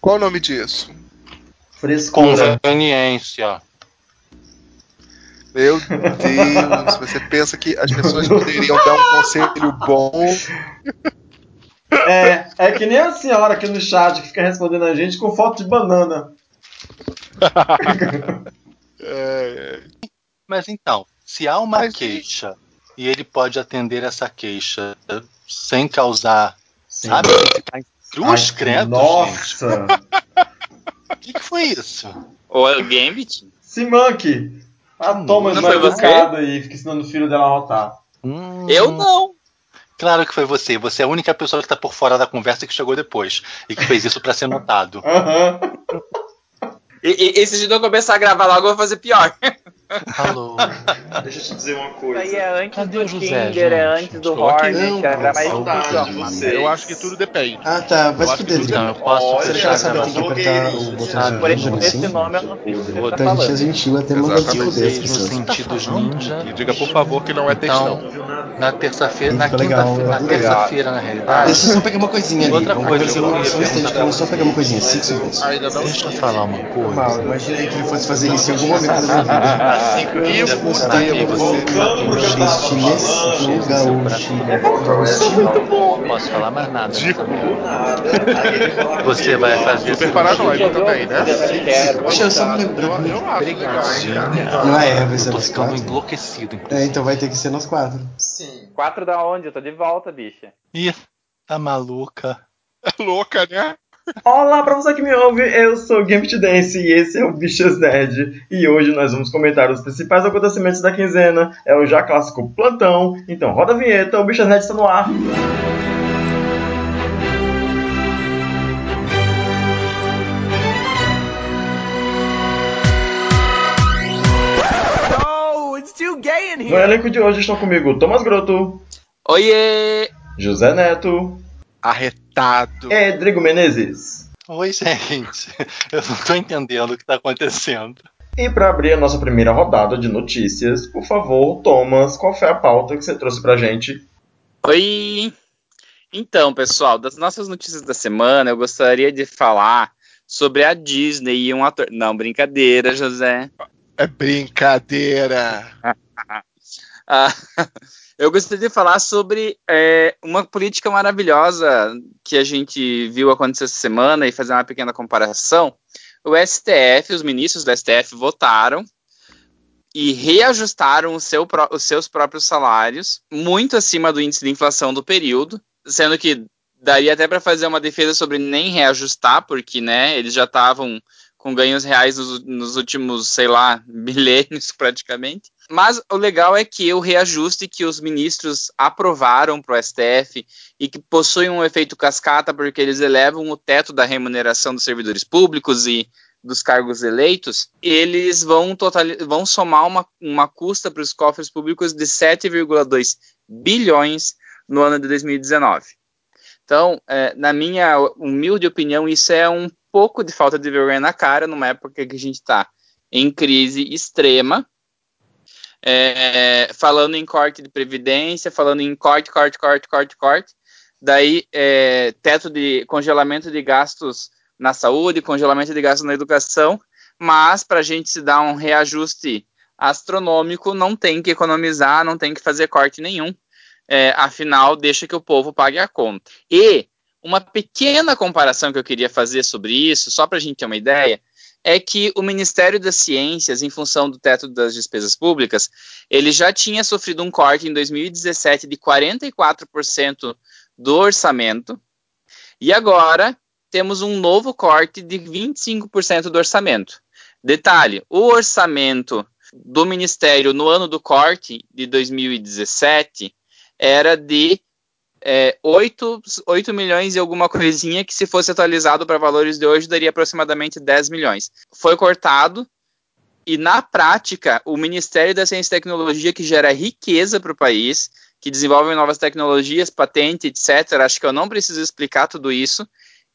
Qual o nome disso? Frescura. Conveniência. Meu Deus, você pensa que as pessoas poderiam dar um conselho bom. É, é que nem a senhora aqui no chat que fica respondendo a gente com foto de banana. É, Mas então, se há uma Mas- queixa e ele pode atender essa queixa sem causar, sabe? Ficar em cruz, Ai, credo. Nossa! O que, que foi isso? Ou é o Gambit? Simank! A Thomas Não vai foi você? educada e fica ensinando o filho dela a rotar. Hum, Eu não. Claro que foi você. Você é a única pessoa que tá por fora da conversa que chegou depois e que fez isso pra ser notado. Aham. E, e, e se a gente não começar a gravar logo, eu vou fazer pior. Alô. Deixa eu te dizer uma Isso coisa. aí é antes Cadê do o José, Tinder, é gente? antes do Não, arrumar. vocês. eu acho que tudo depende. Ah, tá. Vai se fuder. Não, eu posso Olha, Você já sabe que tem que blogueirinho, apertar o botão Ah, por esse, vídeo esse assim? nome eu não sei o que você tá Então a gente é falando. gentil até manda te Exatamente. fuder as Vocês no pessoas. sentidos ninja. E diga por favor que não é textão. Então, na terça-feira, na quinta-feira, na terça-feira, na realidade. Deixa eu só pegar uma coisinha ali. Outra coisa eu só pegar uma coisinha. Cinco segundos. Ainda não Deixa eu falar uma coisa. Imaginei que ele fosse fazer isso em algum momento da minha vida. E Já o gostaria Deus. você Gaúchilhas, no gaúchilha. Posso falar mais nada. Você vai fazer Super paranoico também, né? Deixa eu só me lembrar. Eu, eu acho? Não é, vai ser Tô nós ficando enlouquecido. É, então vai ter que ser nós quatro. Sim. Quatro da onde? Eu tô de volta, bicha. Ih, tá maluca. É louca, né? Olá pra você que me ouve, eu sou o Gambit Dance e esse é o Bichas Nerd. E hoje nós vamos comentar os principais acontecimentos da quinzena. É o já clássico plantão. Então roda a vinheta, o Bichas Nerd está no ar. No elenco de hoje estão comigo Thomas Grotto, Oiê! José Neto Arretado. e Rodrigo Menezes. Oi, gente. Eu não tô entendendo o que tá acontecendo. E para abrir a nossa primeira rodada de notícias, por favor, Thomas, qual foi a pauta que você trouxe pra gente? Oi! Então, pessoal, das nossas notícias da semana, eu gostaria de falar sobre a Disney e um ator. Não, brincadeira, José. É brincadeira. Ah, eu gostaria de falar sobre é, uma política maravilhosa que a gente viu acontecer essa semana e fazer uma pequena comparação. O STF, os ministros do STF votaram e reajustaram seu os seus próprios salários muito acima do índice de inflação do período, sendo que daria até para fazer uma defesa sobre nem reajustar, porque né, eles já estavam com ganhos reais nos, nos últimos, sei lá, milênios praticamente. Mas o legal é que o reajuste que os ministros aprovaram para o STF e que possui um efeito cascata porque eles elevam o teto da remuneração dos servidores públicos e dos cargos eleitos, eles vão, total, vão somar uma, uma custa para os cofres públicos de 7,2 bilhões no ano de 2019. Então, é, na minha humilde opinião, isso é um pouco de falta de vergonha na cara numa época que a gente está em crise extrema, é, falando em corte de previdência, falando em corte, corte, corte, corte, corte, daí é, teto de congelamento de gastos na saúde, congelamento de gastos na educação, mas para a gente se dar um reajuste astronômico, não tem que economizar, não tem que fazer corte nenhum, é, afinal, deixa que o povo pague a conta. E uma pequena comparação que eu queria fazer sobre isso, só para a gente ter uma ideia, é que o Ministério das Ciências, em função do teto das despesas públicas, ele já tinha sofrido um corte em 2017 de 44% do orçamento, e agora temos um novo corte de 25% do orçamento. Detalhe: o orçamento do Ministério no ano do corte de 2017 era de é, 8, 8 milhões e alguma coisinha, que se fosse atualizado para valores de hoje, daria aproximadamente 10 milhões. Foi cortado, e na prática, o Ministério da Ciência e Tecnologia, que gera riqueza para o país, que desenvolve novas tecnologias, patente, etc., acho que eu não preciso explicar tudo isso,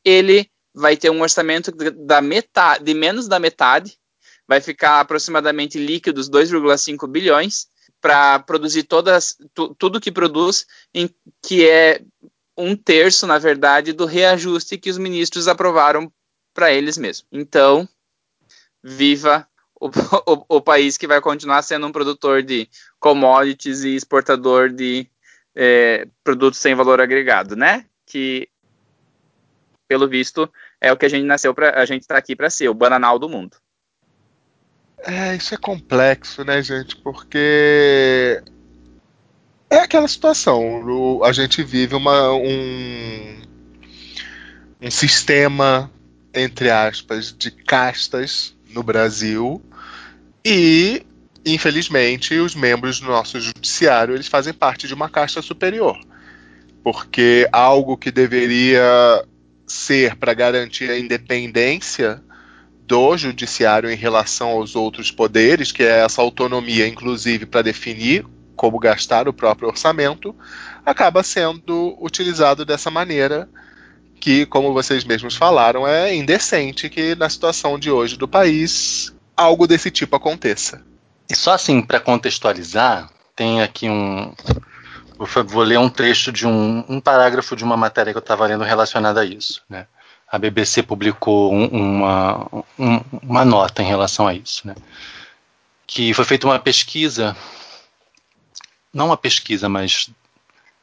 ele vai ter um orçamento da metade, de menos da metade, vai ficar aproximadamente líquidos 2,5 bilhões, para produzir todas tu, tudo que produz, em, que é um terço, na verdade, do reajuste que os ministros aprovaram para eles mesmos. Então, viva o, o, o, país que vai continuar sendo um produtor de commodities e exportador de é, produtos sem valor agregado, né? Que, pelo visto, é o que a gente nasceu para a gente está aqui para ser, o bananal do mundo. É, isso é complexo, né, gente? Porque é aquela situação. A gente vive uma, um, um sistema, entre aspas, de castas no Brasil e, infelizmente, os membros do nosso judiciário eles fazem parte de uma casta superior. Porque algo que deveria ser para garantir a independência do judiciário em relação aos outros poderes, que é essa autonomia, inclusive, para definir como gastar o próprio orçamento, acaba sendo utilizado dessa maneira que, como vocês mesmos falaram, é indecente que na situação de hoje do país algo desse tipo aconteça. E só assim, para contextualizar, tem aqui um. Vou ler um trecho de um, um parágrafo de uma matéria que eu estava lendo relacionada a isso. Né? A BBC publicou um, uma, um, uma nota em relação a isso, né? que foi feita uma pesquisa, não uma pesquisa, mas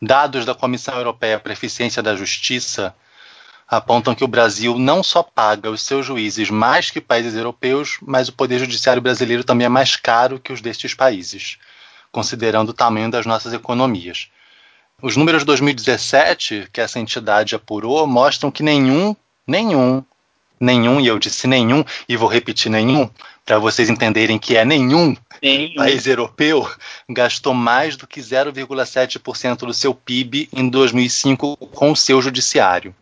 dados da Comissão Europeia para a Eficiência da Justiça apontam que o Brasil não só paga os seus juízes mais que países europeus, mas o poder judiciário brasileiro também é mais caro que os destes países, considerando o tamanho das nossas economias. Os números de 2017, que essa entidade apurou, mostram que nenhum Nenhum. Nenhum, e eu disse nenhum, e vou repetir nenhum, para vocês entenderem que é nenhum, nenhum país europeu gastou mais do que 0,7% do seu PIB em 2005 com o seu judiciário.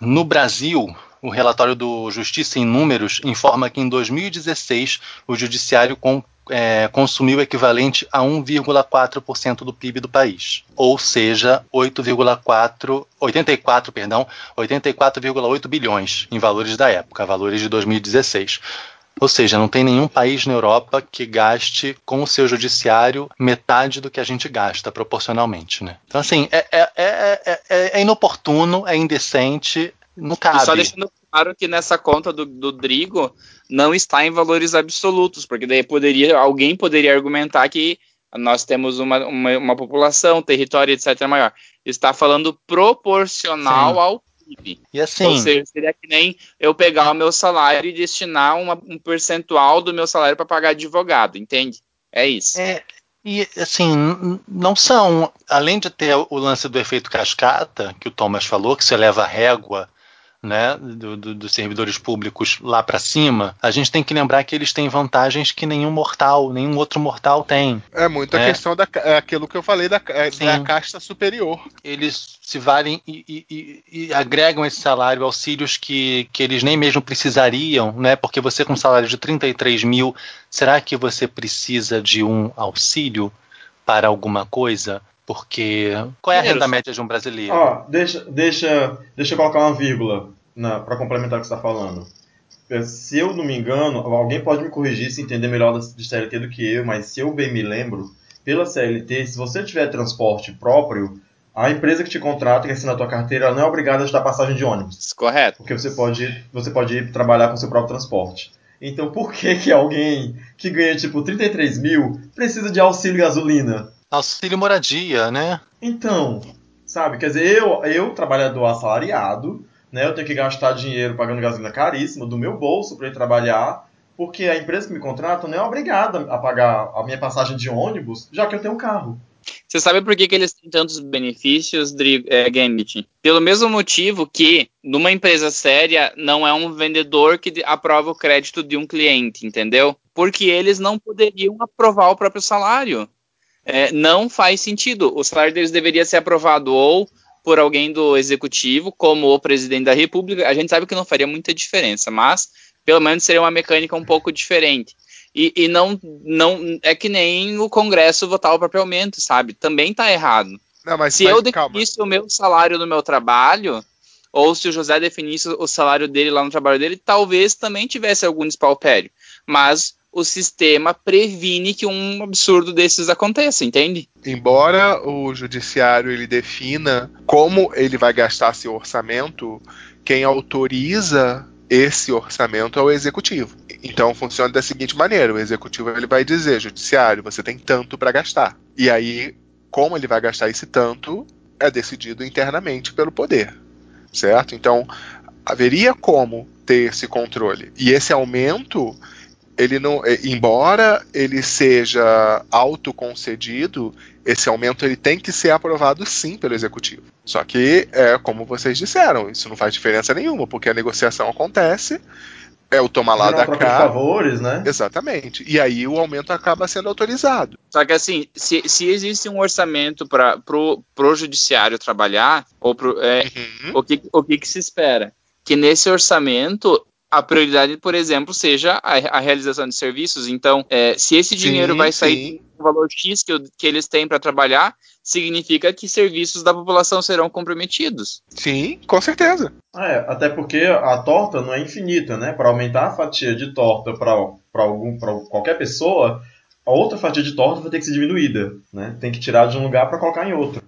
No Brasil, o relatório do Justiça em Números informa que em 2016 o judiciário com, é, consumiu o equivalente a 1,4% do PIB do país, ou seja, 8,4, 84, perdão, 84,8 bilhões em valores da época, valores de 2016. Ou seja, não tem nenhum país na Europa que gaste com o seu judiciário metade do que a gente gasta proporcionalmente, né? Então, assim, é, é, é, é inoportuno, é indecente, não cabe. E só deixando claro que nessa conta do, do Drigo não está em valores absolutos, porque daí poderia, alguém poderia argumentar que nós temos uma, uma, uma população, território, etc. maior. Está falando proporcional Sim. ao PIB. E assim, Ou seja, seria que nem eu pegar o meu salário e destinar uma, um percentual do meu salário para pagar advogado, entende? É isso. É, e assim, não são, além de ter o lance do efeito cascata, que o Thomas falou, que se eleva a régua né, do, do, dos servidores públicos lá para cima, a gente tem que lembrar que eles têm vantagens que nenhum mortal, nenhum outro mortal tem. É muito a é. questão da é aquilo que eu falei da, é, da casta superior. Eles se valem e, e, e, agregam esse salário auxílios que, que eles nem mesmo precisariam, né? Porque você com um salário de 33 mil, será que você precisa de um auxílio para alguma coisa? Porque qual é a renda média de um brasileiro? Ó, deixa, deixa, deixa eu colocar uma vírgula para complementar o que você está falando. Se eu não me engano, alguém pode me corrigir se entender melhor de CLT do que eu, mas se eu bem me lembro, pela CLT, se você tiver transporte próprio, a empresa que te contrata, que assina a tua carteira, não é obrigada a te dar passagem de ônibus. Correto. Porque você pode, você pode ir trabalhar com seu próprio transporte. Então por que que alguém que ganha tipo 33 mil precisa de auxílio gasolina? Auxílio moradia, né? Então, sabe, quer dizer, eu, eu trabalhador assalariado, né, eu tenho que gastar dinheiro pagando gasolina caríssima do meu bolso para ir trabalhar, porque a empresa que me contrata não é obrigada a pagar a minha passagem de ônibus, já que eu tenho um carro. Você sabe por que, que eles têm tantos benefícios, é, Gambit? Pelo mesmo motivo que, numa empresa séria, não é um vendedor que aprova o crédito de um cliente, entendeu? Porque eles não poderiam aprovar o próprio salário é, não faz sentido. O salário deles deveria ser aprovado ou por alguém do executivo, como o presidente da República. A gente sabe que não faria muita diferença, mas pelo menos seria uma mecânica um pouco diferente. E, e não, não é que nem o Congresso votar o próprio aumento, sabe? Também está errado. Não, mas, se mas, eu definisse calma. o meu salário no meu trabalho, ou se o José definisse o salário dele lá no trabalho dele, talvez também tivesse algum despalpério. Mas o sistema previne que um absurdo desses aconteça, entende? Embora o judiciário ele defina como ele vai gastar seu orçamento, quem autoriza esse orçamento é o executivo. Então funciona da seguinte maneira: o executivo ele vai dizer, judiciário, você tem tanto para gastar. E aí, como ele vai gastar esse tanto, é decidido internamente pelo poder, certo? Então haveria como ter esse controle. E esse aumento ele não, é, embora ele seja autoconcedido, esse aumento ele tem que ser aprovado sim pelo executivo. Só que é como vocês disseram, isso não faz diferença nenhuma, porque a negociação acontece, é o tomar lá da cá. favores, né? Exatamente. E aí o aumento acaba sendo autorizado. Só que assim, se, se existe um orçamento para pro, pro judiciário trabalhar, ou pro, é, Uhum. o, que, o que, que se espera? Que nesse orçamento a prioridade, por exemplo, seja a, a realização de serviços. Então, é, se esse dinheiro Sim, vai sair sim. do valor X que, que eles têm para trabalhar, significa que serviços da população serão comprometidos. Sim, com certeza. É, até porque a torta não é infinita, né? Para aumentar a fatia de torta para algum para qualquer pessoa, a outra fatia de torta vai ter que ser diminuída, né? Tem que tirar de um lugar para colocar em outro.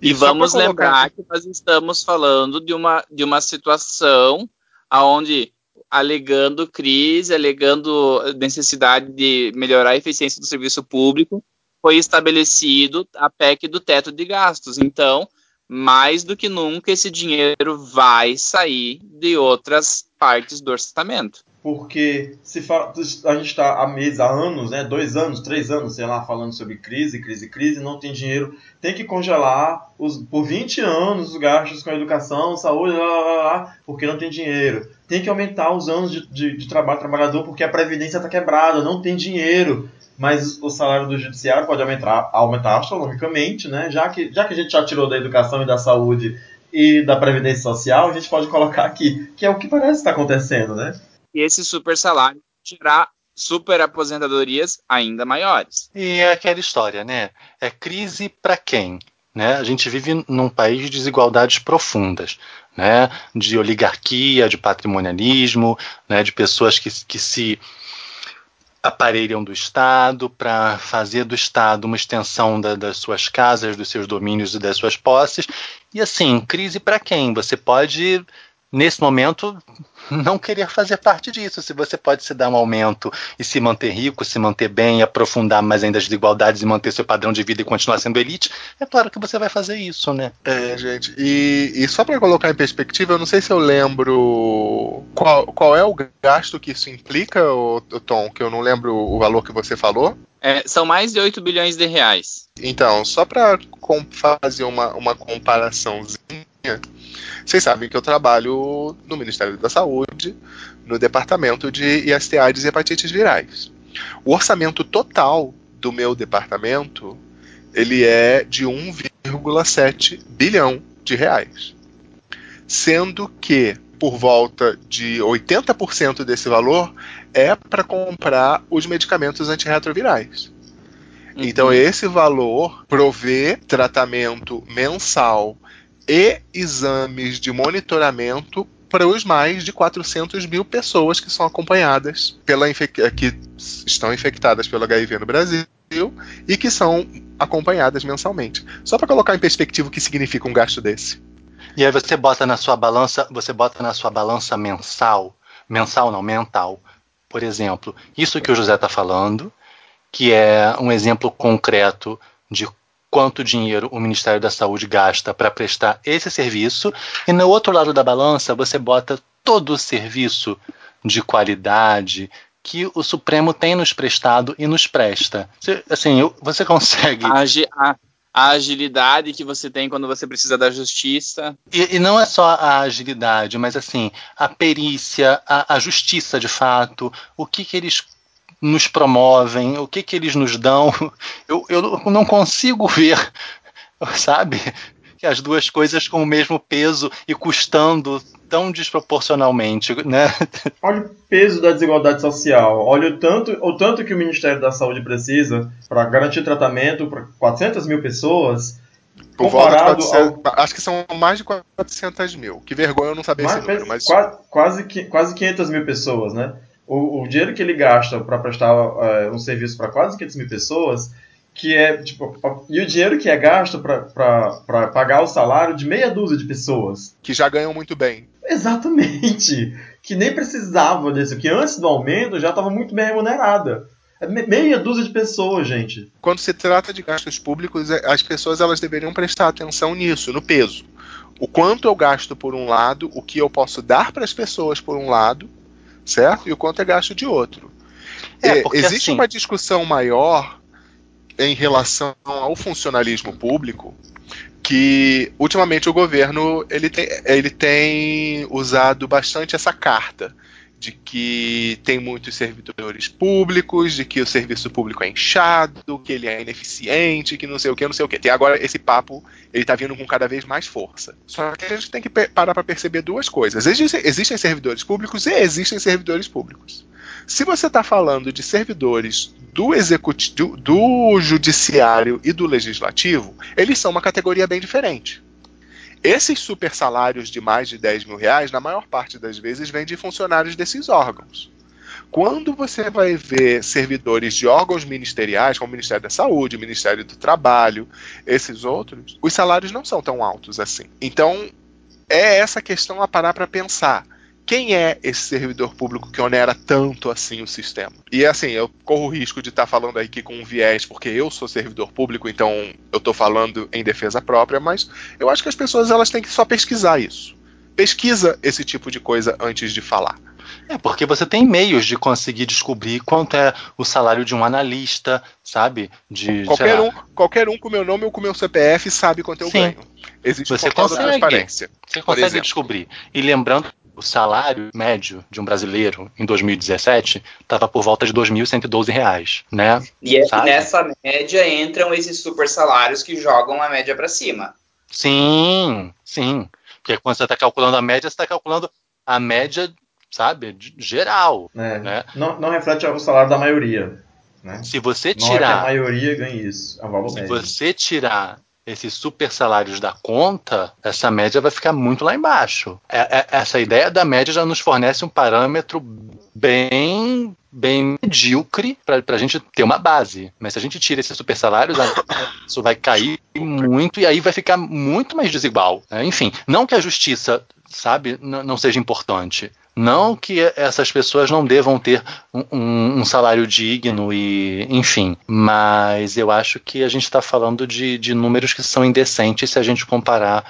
E, vamos colocar- lembrar que nós estamos falando de uma, de uma situação onde, alegando crise, alegando necessidade de melhorar a eficiência do serviço público, foi estabelecido a PEC do teto de gastos. Então, mais do que nunca, esse dinheiro vai sair de outras partes do orçamento. Porque se fa- a gente está há meses, há anos, né? Dois anos, três anos, sei lá, falando sobre crise, crise, crise, não tem dinheiro. Tem que congelar os, por 20 anos os gastos com educação, saúde, lá, lá, lá, porque não tem dinheiro. Tem que aumentar os anos de, de, de trabalho trabalhador porque a previdência está quebrada, não tem dinheiro. Mas o salário do judiciário pode aumentar, aumentar astronomicamente, né? Já que, já que a gente já tirou da educação e da saúde e da previdência social, a gente pode colocar aqui, que é o que parece estar acontecendo, né? E esse super salário gerar super aposentadorias ainda maiores. E é aquela história, né? É crise para quem? Né? A gente vive num país de desigualdades profundas, né? de oligarquia, de patrimonialismo, né? de pessoas que, que se aparelham do Estado para fazer do Estado uma extensão da, das suas casas, dos seus domínios e das suas posses. E assim, crise para quem? Você pode, nesse momento, não querer fazer parte disso. Se você pode se dar um aumento e se manter rico, se manter bem, aprofundar mais ainda as desigualdades e manter seu padrão de vida e continuar sendo elite, é claro que você vai fazer isso, né? É, gente. E, e só para colocar em perspectiva, eu não sei se eu lembro qual, qual é o gasto que isso implica, o, Tom, que eu não lembro o valor que você falou. É, são mais de 8 bilhões de reais. Então, só para fazer uma, uma comparaçãozinha, vocês sabem que eu trabalho no Ministério da Saúde, no departamento de ISTA e hepatites virais. O orçamento total do meu departamento ele é de 1,7 bilhão de reais, sendo que por volta de 80% desse valor é para comprar os medicamentos antirretrovirais. Então, esse valor provê tratamento mensal e exames de monitoramento para os mais de 400 mil pessoas que são acompanhadas pela que estão infectadas pelo HIV no Brasil e que são acompanhadas mensalmente. Só para colocar em perspectiva o que significa um gasto desse. E aí você bota na sua balança, você bota na sua balança mensal, mensal não, mental. Por exemplo, isso que o José está falando, que é um exemplo concreto de quanto dinheiro o Ministério da Saúde gasta para prestar esse serviço, e no outro lado da balança você bota todo o serviço de qualidade que o Supremo tem nos prestado e nos presta. Você, assim, você consegue. Agi- a- a agilidade que você tem quando você precisa da justiça. E, e não é só a agilidade, mas assim, a perícia, a, a justiça de fato, o que, que eles nos promovem, o que, que eles nos dão. Eu, eu não consigo ver, sabe, que as duas coisas com o mesmo peso e custando tão desproporcionalmente, né? Olha o peso da desigualdade social. Olha o tanto, o tanto que o Ministério da Saúde precisa para garantir tratamento para 400 mil pessoas. Por volta de Comparado 400, Acho que são mais de 400 mil. Que vergonha eu não saber Mais- esse número, mas qua- quase, qui- quase 500 mil pessoas, né? O, o dinheiro que ele gasta para prestar é, um serviço para quase 500 mil pessoas, que é tipo e o dinheiro que é gasto para pagar o salário de meia dúzia de pessoas que já ganham muito bem. Exatamente, que nem precisava disso, que antes do aumento já estava muito bem remunerada. É meia dúzia de pessoas, gente. Quando se trata de gastos públicos, é, as pessoas elas deveriam prestar atenção nisso, no peso. O quanto eu gasto por um lado, o que eu posso dar para as pessoas por um lado, certo? E o quanto é gasto de outro. É, existe assim... uma discussão maior em relação ao funcionalismo público que ultimamente o governo ele tem, ele tem usado bastante essa carta de que tem muitos servidores públicos, de que o serviço público é inchado, que ele é ineficiente, que não sei o que, não sei o que. Tem agora esse papo, ele tá vindo com cada vez mais força. Só que a gente tem que parar para perceber duas coisas. Existem, existem servidores públicos e existem servidores públicos. Se você está falando de servidores do executivo, do judiciário e do legislativo, eles são uma categoria bem diferente. Esses super salários de mais de 10 mil reais, na maior parte das vezes, vêm de funcionários desses órgãos. Quando você vai ver servidores de órgãos ministeriais, como o Ministério da Saúde, o Ministério do Trabalho, esses outros, os salários não são tão altos assim. Então, é essa questão a parar para pensar quem é esse servidor público que onera tanto assim o sistema? E assim, eu corro o risco de estar tá falando aqui com um viés, porque eu sou servidor público, então eu estou falando em defesa própria, mas eu acho que as pessoas elas têm que só pesquisar isso. Pesquisa esse tipo de coisa antes de falar. É, porque você tem meios de conseguir descobrir quanto é o salário de um analista, sabe? De, qualquer, um, qualquer um com meu nome ou com meu CPF sabe quanto eu Sim. ganho. Existe você consegue, transparência. Você consegue descobrir. E lembrando o salário médio de um brasileiro em 2017 estava por volta de R$ 2.112, né? E é nessa média entram esses super salários que jogam a média para cima. Sim, sim. Porque quando você está calculando a média, você está calculando a média, sabe, geral. É, né? não, não reflete o salário da maioria. Né? Se você tirar. Não é que a maioria ganha isso. É valor se médio. você tirar esses super salários da conta, essa média vai ficar muito lá embaixo. É, é, essa ideia da média já nos fornece um parâmetro bem bem medíocre para a gente ter uma base. Mas se a gente tira esses super salários, isso vai cair muito e aí vai ficar muito mais desigual. Né? Enfim, não que a justiça, sabe, não seja importante, não que essas pessoas não devam ter um, um, um salário digno e, enfim, mas eu acho que a gente está falando de, de números que são indecentes se a gente comparar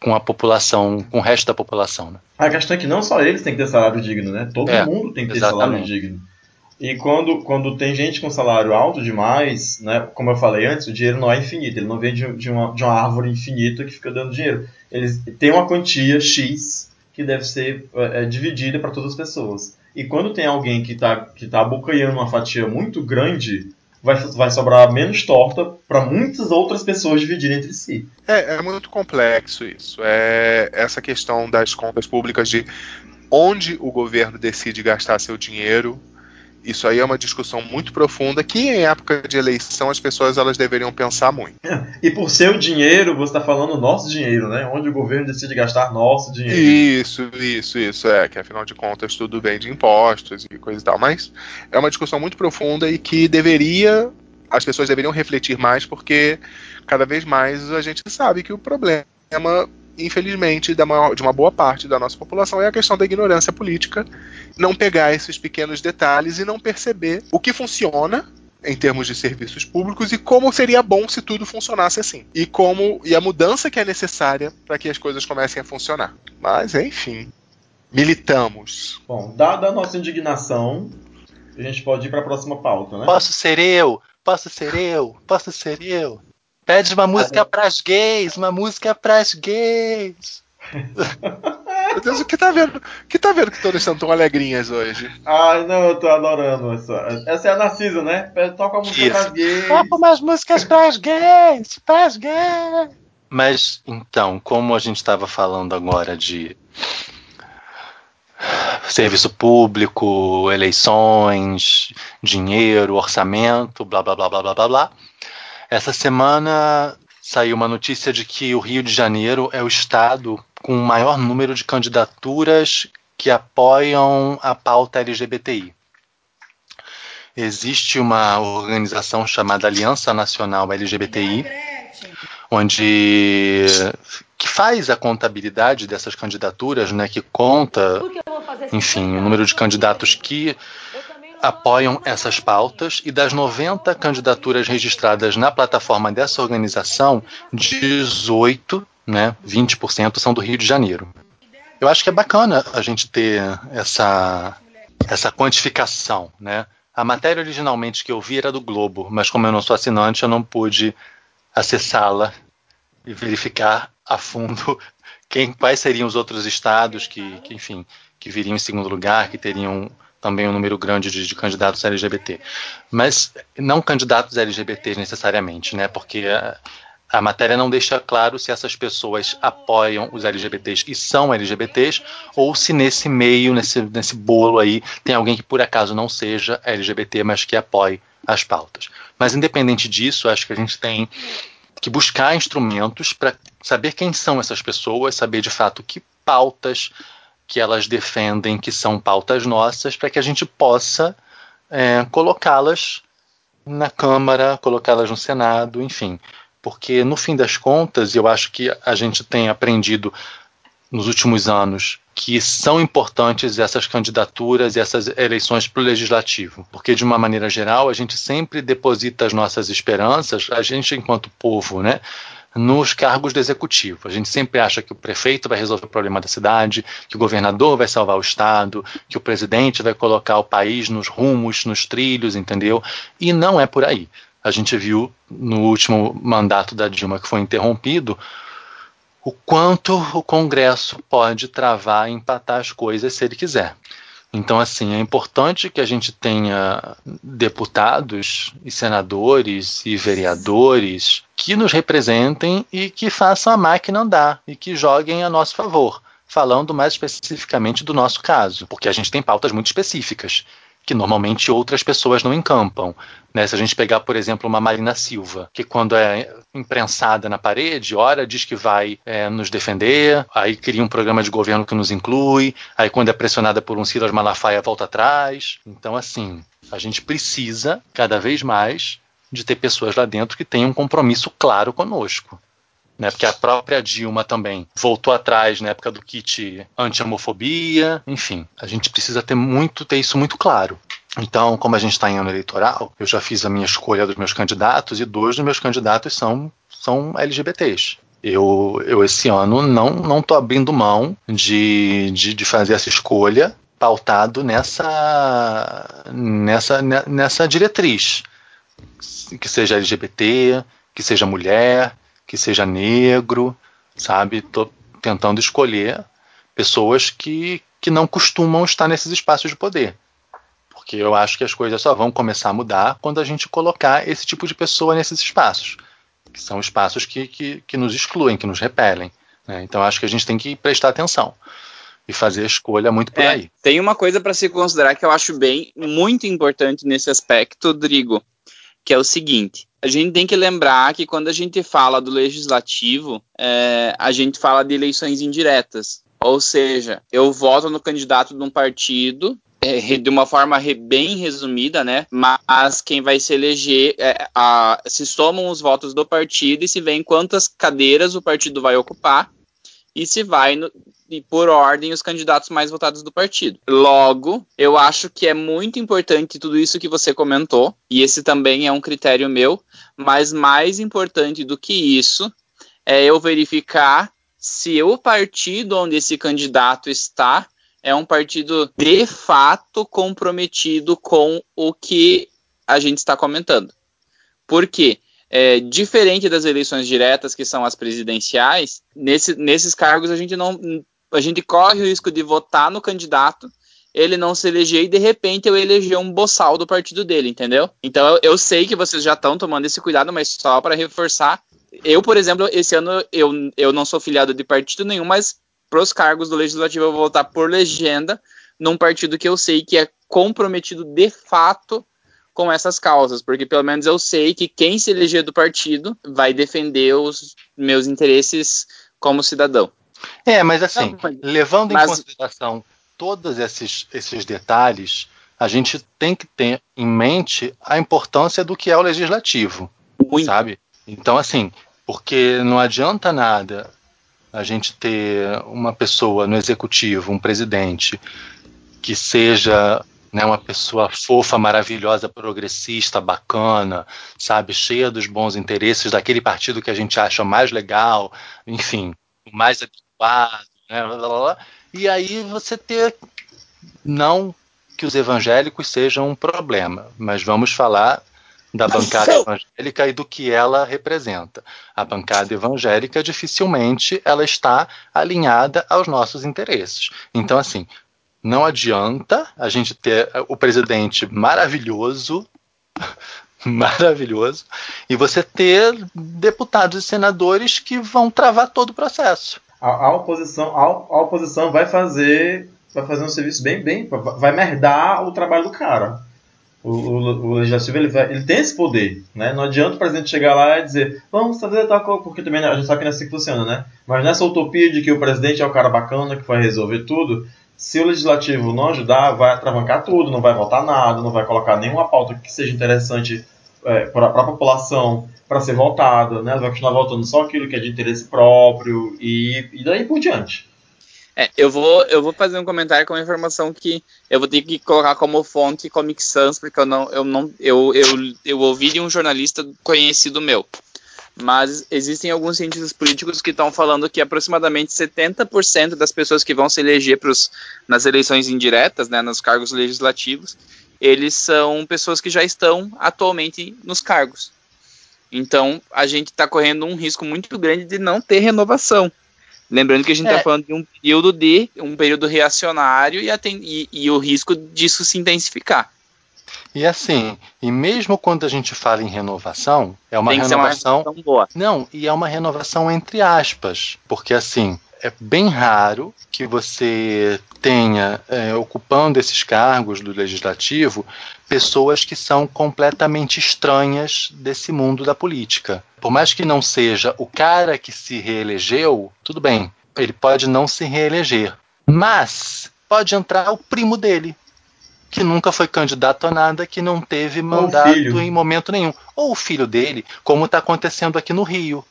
com a população, com o resto da população. Né? A questão é que não só eles têm que ter salário digno, né? Todo é, mundo tem que ter exatamente. salário digno. E quando, quando tem gente com salário alto demais, né, como eu falei antes, o dinheiro não é infinito, ele não vem de, de, uma, de uma árvore infinita que fica dando dinheiro. Eles têm uma quantia X que deve ser é, é dividida para todas as pessoas. E quando tem alguém que está que tá abocanhando uma fatia muito grande, vai, vai sobrar menos torta para muitas outras pessoas dividirem entre si. É, é muito complexo isso. É essa questão das contas públicas de onde o governo decide gastar seu dinheiro isso aí é uma discussão muito profunda que em época de eleição as pessoas elas deveriam pensar muito. E por seu dinheiro, você está falando nosso dinheiro, né? Onde o governo decide gastar nosso dinheiro. Isso, isso, isso. É, que afinal de contas tudo vem de impostos e coisa e tal. Mas é uma discussão muito profunda e que deveria. As pessoas deveriam refletir mais porque cada vez mais a gente sabe que o problema infelizmente, maior, de uma boa parte da nossa população é a questão da ignorância política, não pegar esses pequenos detalhes e não perceber o que funciona em termos de serviços públicos e como seria bom se tudo funcionasse assim. E como e a mudança que é necessária para que as coisas comecem a funcionar. Mas, enfim, militamos. Bom, dada a nossa indignação, a gente pode ir para a próxima pauta, né? Posso ser eu? Posso ser eu? Posso ser eu? Pede uma música ah, pras gays, uma música pras gays. Meu Deus, o que tá vendo? O que tá vendo que todas estão tão alegrinhas hoje? Ai, não, eu tô adorando essa. Essa é a Narcisa, né? Toca a música Isso. pras gays. Toca umas músicas pras gays, pras gays. Mas, então, como a gente estava falando agora de serviço público, eleições, dinheiro, orçamento, blá blá blá blá blá blá blá. Essa semana saiu uma notícia de que o Rio de Janeiro é o estado com o maior número de candidaturas que apoiam a pauta LGBTI. Existe uma organização chamada Aliança Nacional LGBTI, onde que faz a contabilidade dessas candidaturas, né, que conta, enfim, o número de candidatos que apoiam essas pautas e das 90 candidaturas registradas na plataforma dessa organização, 18, né, 20% são do Rio de Janeiro. Eu acho que é bacana a gente ter essa essa quantificação, né? A matéria originalmente que eu vi era do Globo, mas como eu não sou assinante, eu não pude acessá-la e verificar a fundo quem, quais seriam os outros estados que, que, enfim, que viriam em segundo lugar, que teriam também um número grande de, de, candidatos LGBT. Mas não candidatos LGBT necessariamente, né? Porque a, matéria não deixa claro se essas pessoas apoiam os LGBTs e são LGBTs, ou se nesse meio, nesse, nesse bolo aí, tem alguém que por acaso não seja LGBT, mas que apoie as pautas. Mas independente disso, acho que a gente tem que buscar instrumentos para saber quem são essas pessoas, saber de fato que pautas que elas defendem que são pautas nossas, para que a gente possa é, colocá-las na Câmara, colocá-las no Senado, enfim. Porque, no fim das contas, eu acho que a gente tem aprendido nos últimos anos que são importantes essas candidaturas e essas eleições para o legislativo, porque de uma maneira geral a gente sempre deposita as nossas esperanças, a gente enquanto povo, né, nos cargos do executivo. A gente sempre acha que o prefeito vai resolver o problema da cidade, que o governador vai salvar o estado, que o presidente vai colocar o país nos rumos, nos trilhos, entendeu? E não é por aí. A gente viu no último mandato da Dilma que foi interrompido o quanto o Congresso pode travar e empatar as coisas se ele quiser. Então, assim, é importante que a gente tenha deputados e senadores e vereadores que nos representem e que façam a máquina andar e que joguem a nosso favor falando mais especificamente do nosso caso, porque a gente tem pautas muito específicas que normalmente outras pessoas não encampam. Né? Se a gente pegar, por exemplo, uma Marina Silva, que quando é imprensada na parede, ora diz que vai é, nos defender, aí cria um programa de governo que nos inclui, aí quando é pressionada por um Silas Malafaia volta atrás. Então, assim, a gente precisa cada vez mais de ter pessoas lá dentro que tenham um compromisso claro conosco né? Porque a própria Dilma também voltou atrás na época do kit anti-homofobia, enfim, a gente precisa ter muito ter isso muito claro. Então, como a gente está em ano eleitoral, eu já fiz a minha escolha dos meus candidatos e dois dos meus candidatos são são LGBTs. Eu, eu esse ano não não estou abrindo mão de, de, de fazer essa escolha pautado nessa nessa nessa diretriz que seja LGBT, que seja mulher, que seja negro, sabe? Tô tentando escolher pessoas que, que não costumam estar nesses espaços de poder. Porque eu acho que as coisas só vão começar a mudar quando a gente colocar esse tipo de pessoa nesses espaços, que são espaços que, que, que nos excluem, que nos repelem. Né? Então acho que a gente tem que prestar atenção e fazer a escolha muito por é, aí. Tem uma coisa para se considerar que eu acho bem muito importante nesse aspecto, Drigo, que é o seguinte: a gente tem que lembrar que quando a gente fala do legislativo, é, a gente fala de eleições indiretas. Ou seja, eu voto no candidato de um partido é, de uma forma bem resumida, né? Mas quem vai se eleger, é, a, se somam os votos do partido e se vê quantas cadeiras o partido vai ocupar e se vai no, por ordem os candidatos mais votados do partido. Logo, eu acho que é muito importante tudo isso que você comentou, e esse também é um critério meu, mas mais importante do que isso é eu verificar se o partido onde esse candidato está é um partido de fato comprometido com o que a gente está comentando. Por quê? É, diferente das eleições diretas, que são as presidenciais, nesse, nesses cargos a gente não a gente corre o risco de votar no candidato, ele não se eleger e de repente eu eleger um boçal do partido dele, entendeu? Então eu, eu sei que vocês já estão tomando esse cuidado, mas só para reforçar, eu, por exemplo, esse ano eu, eu não sou filiado de partido nenhum, mas para os cargos do legislativo eu vou votar por legenda num partido que eu sei que é comprometido de fato com essas causas, porque pelo menos eu sei que quem se eleger do partido vai defender os meus interesses como cidadão. É, mas assim, não, mas, levando mas... em consideração todos esses, esses detalhes, a gente tem que ter em mente a importância do que é o legislativo, sabe? Então, assim, porque não adianta nada a gente ter uma pessoa no executivo, um presidente, que seja né, uma pessoa fofa, maravilhosa, progressista, bacana, sabe, cheia dos bons interesses daquele partido que a gente acha mais legal, enfim, mais adequado, né, blá, blá, blá. e aí você ter não que os evangélicos sejam um problema, mas vamos falar da bancada evangélica e do que ela representa. A bancada evangélica dificilmente ela está alinhada aos nossos interesses. Então, assim, não adianta a gente ter o presidente maravilhoso, maravilhoso, e você ter deputados e senadores que vão travar todo o processo. A, a oposição, a, a oposição vai fazer vai fazer um serviço bem, bem, vai merdar o trabalho do cara. O, o, o legislativo ele, vai, ele tem esse poder, né? Não adianta o presidente chegar lá e dizer vamos fazer tal coisa, porque também a gente sabe que não é assim que funciona, né? Mas nessa utopia de que o presidente é o cara bacana que vai resolver tudo, se o legislativo não ajudar, vai atravancar tudo, não vai votar nada, não vai colocar nenhuma pauta que seja interessante é, para a população para ser votada, né? Vai continuar votando só aquilo que é de interesse próprio e, e daí por diante. É, eu vou, eu vou fazer um comentário com uma informação que eu vou ter que colocar como fonte Comic Sans, porque eu não, eu não, eu, eu, eu ouvi de um jornalista conhecido meu. Mas existem alguns cientistas políticos que estão falando que aproximadamente 70% das pessoas que vão se eleger pros, nas eleições indiretas, né, nos cargos legislativos, eles são pessoas que já estão atualmente nos cargos. Então, a gente está correndo um risco muito grande de não ter renovação. Lembrando que a gente está É. falando de um período de um período reacionário e, e- e o risco disso se intensificar. E assim, e mesmo quando a gente fala em renovação, é uma Tem que ser uma renovação renovação boa. Não, e é uma renovação entre aspas, porque assim é bem raro que você tenha é, ocupando esses cargos do legislativo pessoas que são completamente estranhas desse mundo da política. Por mais que não seja o cara que se reelegeu, tudo bem, ele pode não se reeleger, mas pode entrar o primo dele. Que nunca foi candidato a nada, que não teve mandato em momento nenhum. Ou o filho dele, como está acontecendo aqui no Rio.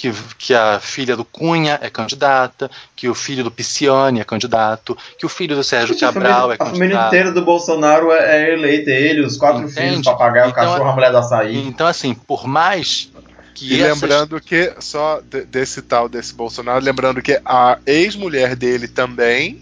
Que, que a filha do Cunha é candidata, que o filho do Pisciani é candidato, que o filho do Sérgio Gente, Cabral é família, a família candidato. inteira do Bolsonaro é, é eleita, ele, os quatro Entende? filhos, o papagaio, o Então, cachorro, a mulher do açaí. Então, assim, por mais que E essas- lembrando que, só de- desse tal, desse Bolsonaro, lembrando que a ex-mulher dele também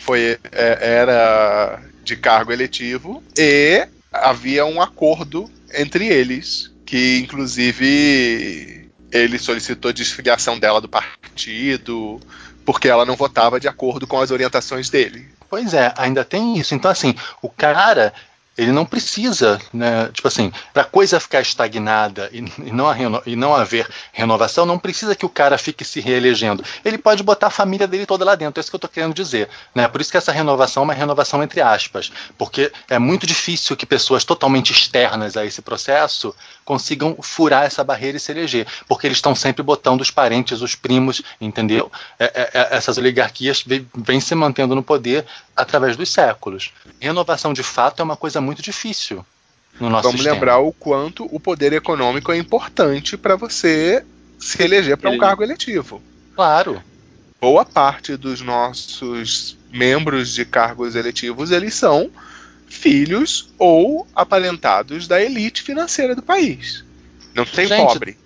foi, é, era de cargo eletivo e havia um acordo entre eles, que inclusive ele solicitou desfiliação dela do partido, porque ela não votava de acordo com as orientações dele. Pois é, ainda tem isso. Então, assim, o cara, ele não precisa, né? Tipo assim, para a coisa ficar estagnada e, e não, reno- e não haver renovação, não precisa que o cara fique se reelegendo. Ele pode botar a família dele toda lá dentro. É isso que eu estou querendo dizer. Né? Por isso que essa renovação é uma renovação entre aspas. Porque é muito difícil que pessoas totalmente externas a esse processo consigam furar essa barreira e se eleger. Porque eles estão sempre botando os parentes, os primos, entendeu? É- é- é- essas oligarquias vêm se mantendo no poder através dos séculos. Renovação de fato é uma coisa muito difícil no nosso Vamos sistema. lembrar o quanto o poder econômico é importante para você se eleger para um Ele- cargo eletivo. Claro. boa parte dos nossos membros de cargos eletivos eles são filhos ou aparentados da elite financeira do país. Não tem Gente, pobre.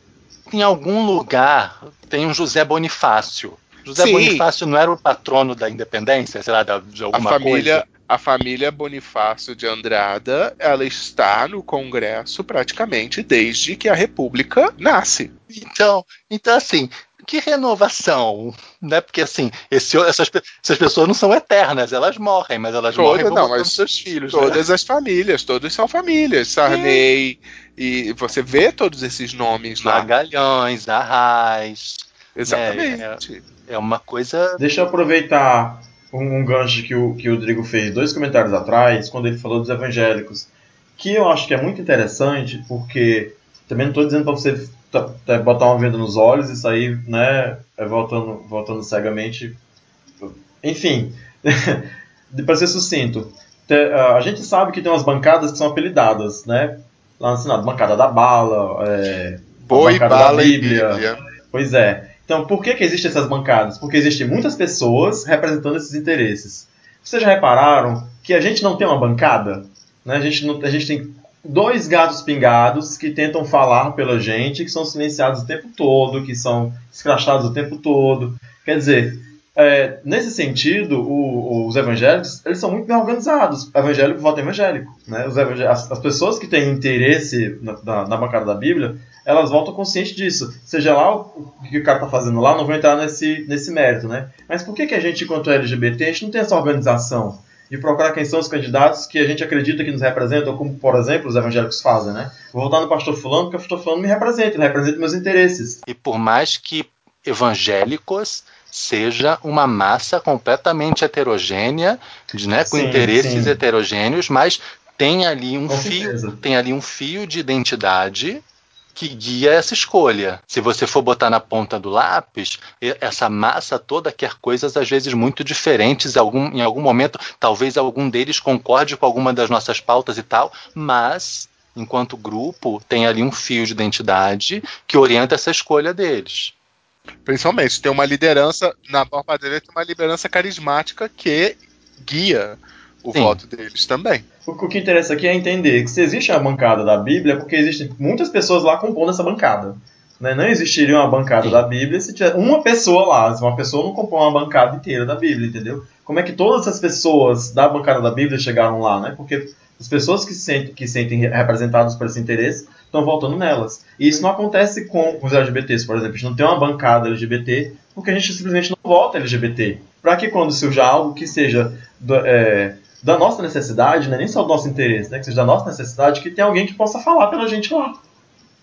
Em algum lugar tem um José Bonifácio. José Sim. Bonifácio não era o patrono da independência, sei lá, da- de A alguma família, coisa? a família Bonifácio de Andrada, ela está no Congresso praticamente desde que a República nasce. Então, então assim, que renovação, né? Porque assim, esse- essas, essas pessoas não são eternas, elas morrem, mas elas Todas morrem não, mas seus filhos. né? Todas as famílias, todos são famílias. Sarney, e você vê todos esses nomes lá. Magalhães, Arraes, Exatamente. é uma coisa Deixa eu aproveitar um, um gancho que o, que o Rodrigo fez dois comentários atrás, quando ele falou dos evangélicos, que eu acho que é muito interessante, porque também não estou dizendo para você botar uma venda nos olhos e sair, né, é, voltando, voltando cegamente. Enfim, para ser sucinto, a gente sabe que tem umas bancadas que são apelidadas, né? Lá no Senado, bancada da bala, é, Boi, bancada bala da e Bíblia. Bíblia. Pois é. Então, por que, que existem essas bancadas? Porque existem muitas pessoas representando esses interesses. Vocês já repararam que a gente não tem uma bancada? Né? A, gente não- a gente tem dois gatos pingados que tentam falar pela gente, que são silenciados o tempo todo, que são escrachados o tempo todo. Quer dizer, é, nesse sentido, o- os evangélicos eles são muito bem organizados. Evangélico vota evangélico. Né? As, as pessoas que têm interesse na, na, na bancada da Bíblia, elas voltam conscientes disso. Seja lá o que o cara está fazendo lá, não vou entrar nesse, nesse mérito. Né? Mas por que, que a gente, enquanto LGBT, a gente não tem essa organização? De procurar quem são os candidatos que a gente acredita que nos representam, como, por exemplo, os evangélicos fazem, né? Vou votar no pastor fulano porque o pastor fulano me representa, ele representa meus interesses. E por mais que evangélicos seja uma massa completamente heterogênea, né, com Sim, interesses sim. heterogêneos, mas tem ali um Com fio, certeza. tem ali um fio de identidade que guia essa escolha. Se você for botar na ponta do lápis, essa massa toda quer coisas às vezes muito diferentes, algum, em algum momento talvez algum deles concorde com alguma das nossas pautas e tal, mas enquanto grupo tem ali um fio de identidade que orienta essa escolha deles. Principalmente, tem uma liderança, na parte deles, tem uma liderança carismática que guia o Sim. voto deles também. O o que interessa aqui é entender que se existe a bancada da Bíblia é porque existem muitas pessoas lá compondo essa bancada. Né? Não existiria uma bancada Sim. da Bíblia se tiver uma pessoa lá. Se uma pessoa não compõe uma bancada inteira da Bíblia, entendeu? Como é que todas as pessoas da bancada da Bíblia chegaram lá, né? Porque as pessoas que se sentem, que se sentem representadas por esse interesse estão votando nelas. E isso não acontece com os LGBTs, por exemplo. A gente não tem uma bancada LGBT porque a gente simplesmente não vota LGBT. Para que quando surja algo que seja do- é, da nossa necessidade, né? nem só do nosso interesse, né? que seja da nossa necessidade, que tenha alguém que possa falar pela gente lá.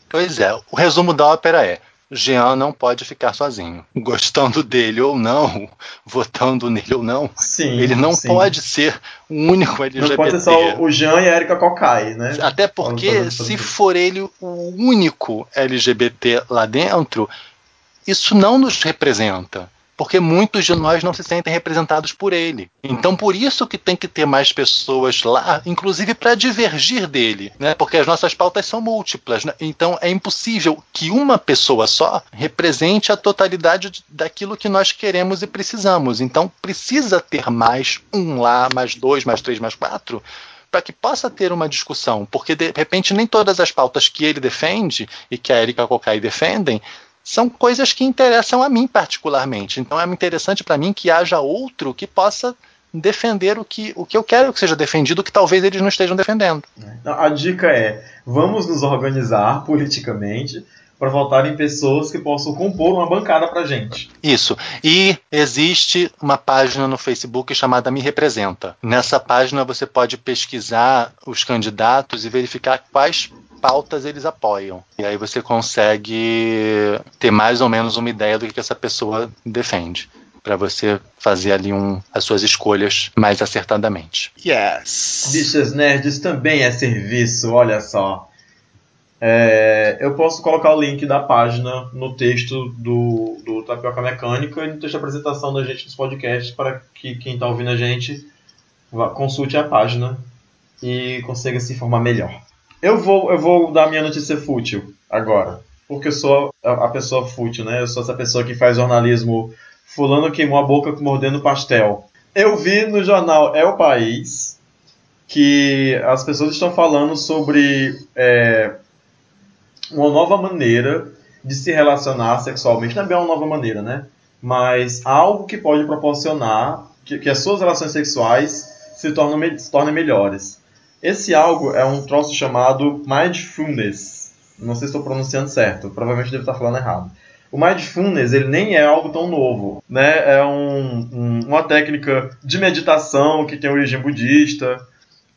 Pois é, o resumo da ópera é: Jean não pode ficar sozinho. Gostando dele ou não, votando nele ou não, Sim. ele não sim. pode ser o único LGBT. Não pode ser só o Jean e a Erika Kokai, né? Até porque, se for ele o único LGBT lá dentro, isso não nos representa. Porque muitos de nós não se sentem representados por ele. Então, por isso que tem que ter mais pessoas lá, inclusive para divergir dele, né? Porque as nossas pautas são múltiplas, né? Então é impossível que uma pessoa só represente a totalidade de- daquilo que nós queremos e precisamos. Então, precisa ter mais um lá, mais dois, mais três, mais quatro, para que possa ter uma discussão, porque de repente nem todas as pautas que ele defende e que a Erika Kokai defendem são coisas que interessam a mim particularmente. Então é interessante para mim que haja outro que possa defender o que, o que eu quero que seja defendido, que talvez eles não estejam defendendo. Não, A dica é: vamos nos organizar politicamente para votar em pessoas que possam compor uma bancada pra gente. Isso. E existe uma página no Facebook chamada Me Representa. Nessa página você pode pesquisar os candidatos e verificar quais pautas eles apoiam. E aí você consegue ter mais ou menos uma ideia do que essa pessoa defende. Para você fazer ali um, as suas escolhas mais acertadamente. Yes. Bichas Nerds também é serviço, olha só. É, eu posso colocar o link da página no texto do, do Tapioca Mecânica e no texto da apresentação da gente nos podcasts para que quem está ouvindo a gente vá, consulte a página e consiga se informar melhor. Eu vou, eu vou dar minha notícia fútil agora, porque eu sou a, a pessoa fútil, né? Eu sou essa pessoa que faz jornalismo fulano queimou a boca mordendo pastel. Eu vi no jornal É o País que as pessoas estão falando sobre é, uma nova maneira de se relacionar sexualmente. Não é uma nova maneira, né? Mas algo que pode proporcionar que, que as suas relações sexuais se tornem, se tornem melhores. Esse algo é um troço chamado mindfulness. Não sei se estou pronunciando certo, provavelmente devo estar falando errado. O mindfulness ele nem é algo tão novo, né? É um, um- uma técnica de meditação que tem origem budista,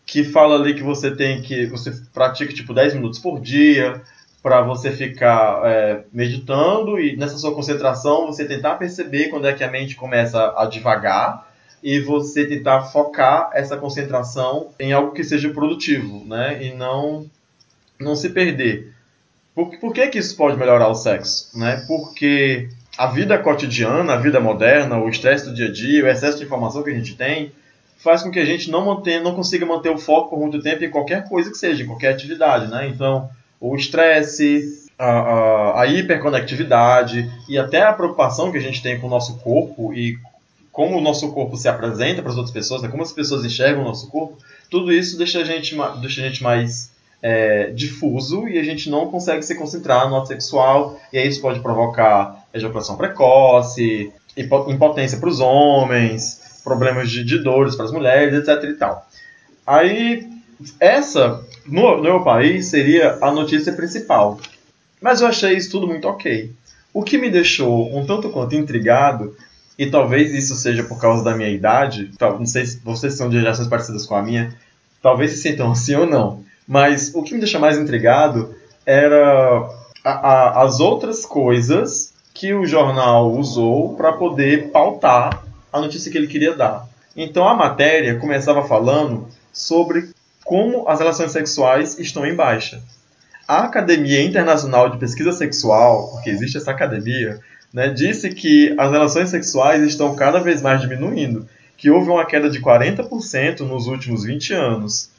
que fala ali que você tem que você pratica tipo 10 minutos por dia para você ficar é, meditando e nessa sua concentração você tentar perceber quando é que a mente começa a devagar e você tentar focar essa concentração em algo que seja produtivo, né? E não não se perder. Por, por que, que isso pode melhorar o sexo? Né? Porque a vida cotidiana, a vida moderna, o estresse do dia a dia, o excesso de informação que a gente tem, faz com que a gente não, mantenha, não consiga manter o foco por muito tempo em qualquer coisa que seja, em qualquer atividade, né? Então, o estresse, a, a, a hiperconectividade e até a preocupação que a gente tem com o nosso corpo e como o nosso corpo se apresenta para as outras pessoas, né? como as pessoas enxergam o nosso corpo, tudo isso deixa a gente, deixa a gente mais é, difuso e a gente não consegue se concentrar no ato sexual, e aí isso pode provocar ejaculação precoce, impotência para os homens, problemas de, de dores para as mulheres, etc. e tal. Aí, essa, no, no meu país, seria a notícia principal. Mas eu achei isso tudo muito ok. O que me deixou um tanto quanto intrigado, e talvez isso seja por causa da minha idade, não sei se vocês são de gerações parecidas com a minha, talvez se sintam assim ou não, mas o que me deixa mais intrigado era a, a, as outras coisas que o jornal usou para poder pautar a notícia que ele queria dar. Então a matéria começava falando sobre como as relações sexuais estão em baixa. A Academia Internacional de Pesquisa Sexual, porque existe essa academia, né, disse que as relações sexuais estão cada vez mais diminuindo, que houve uma queda de 40% nos últimos 20 anos.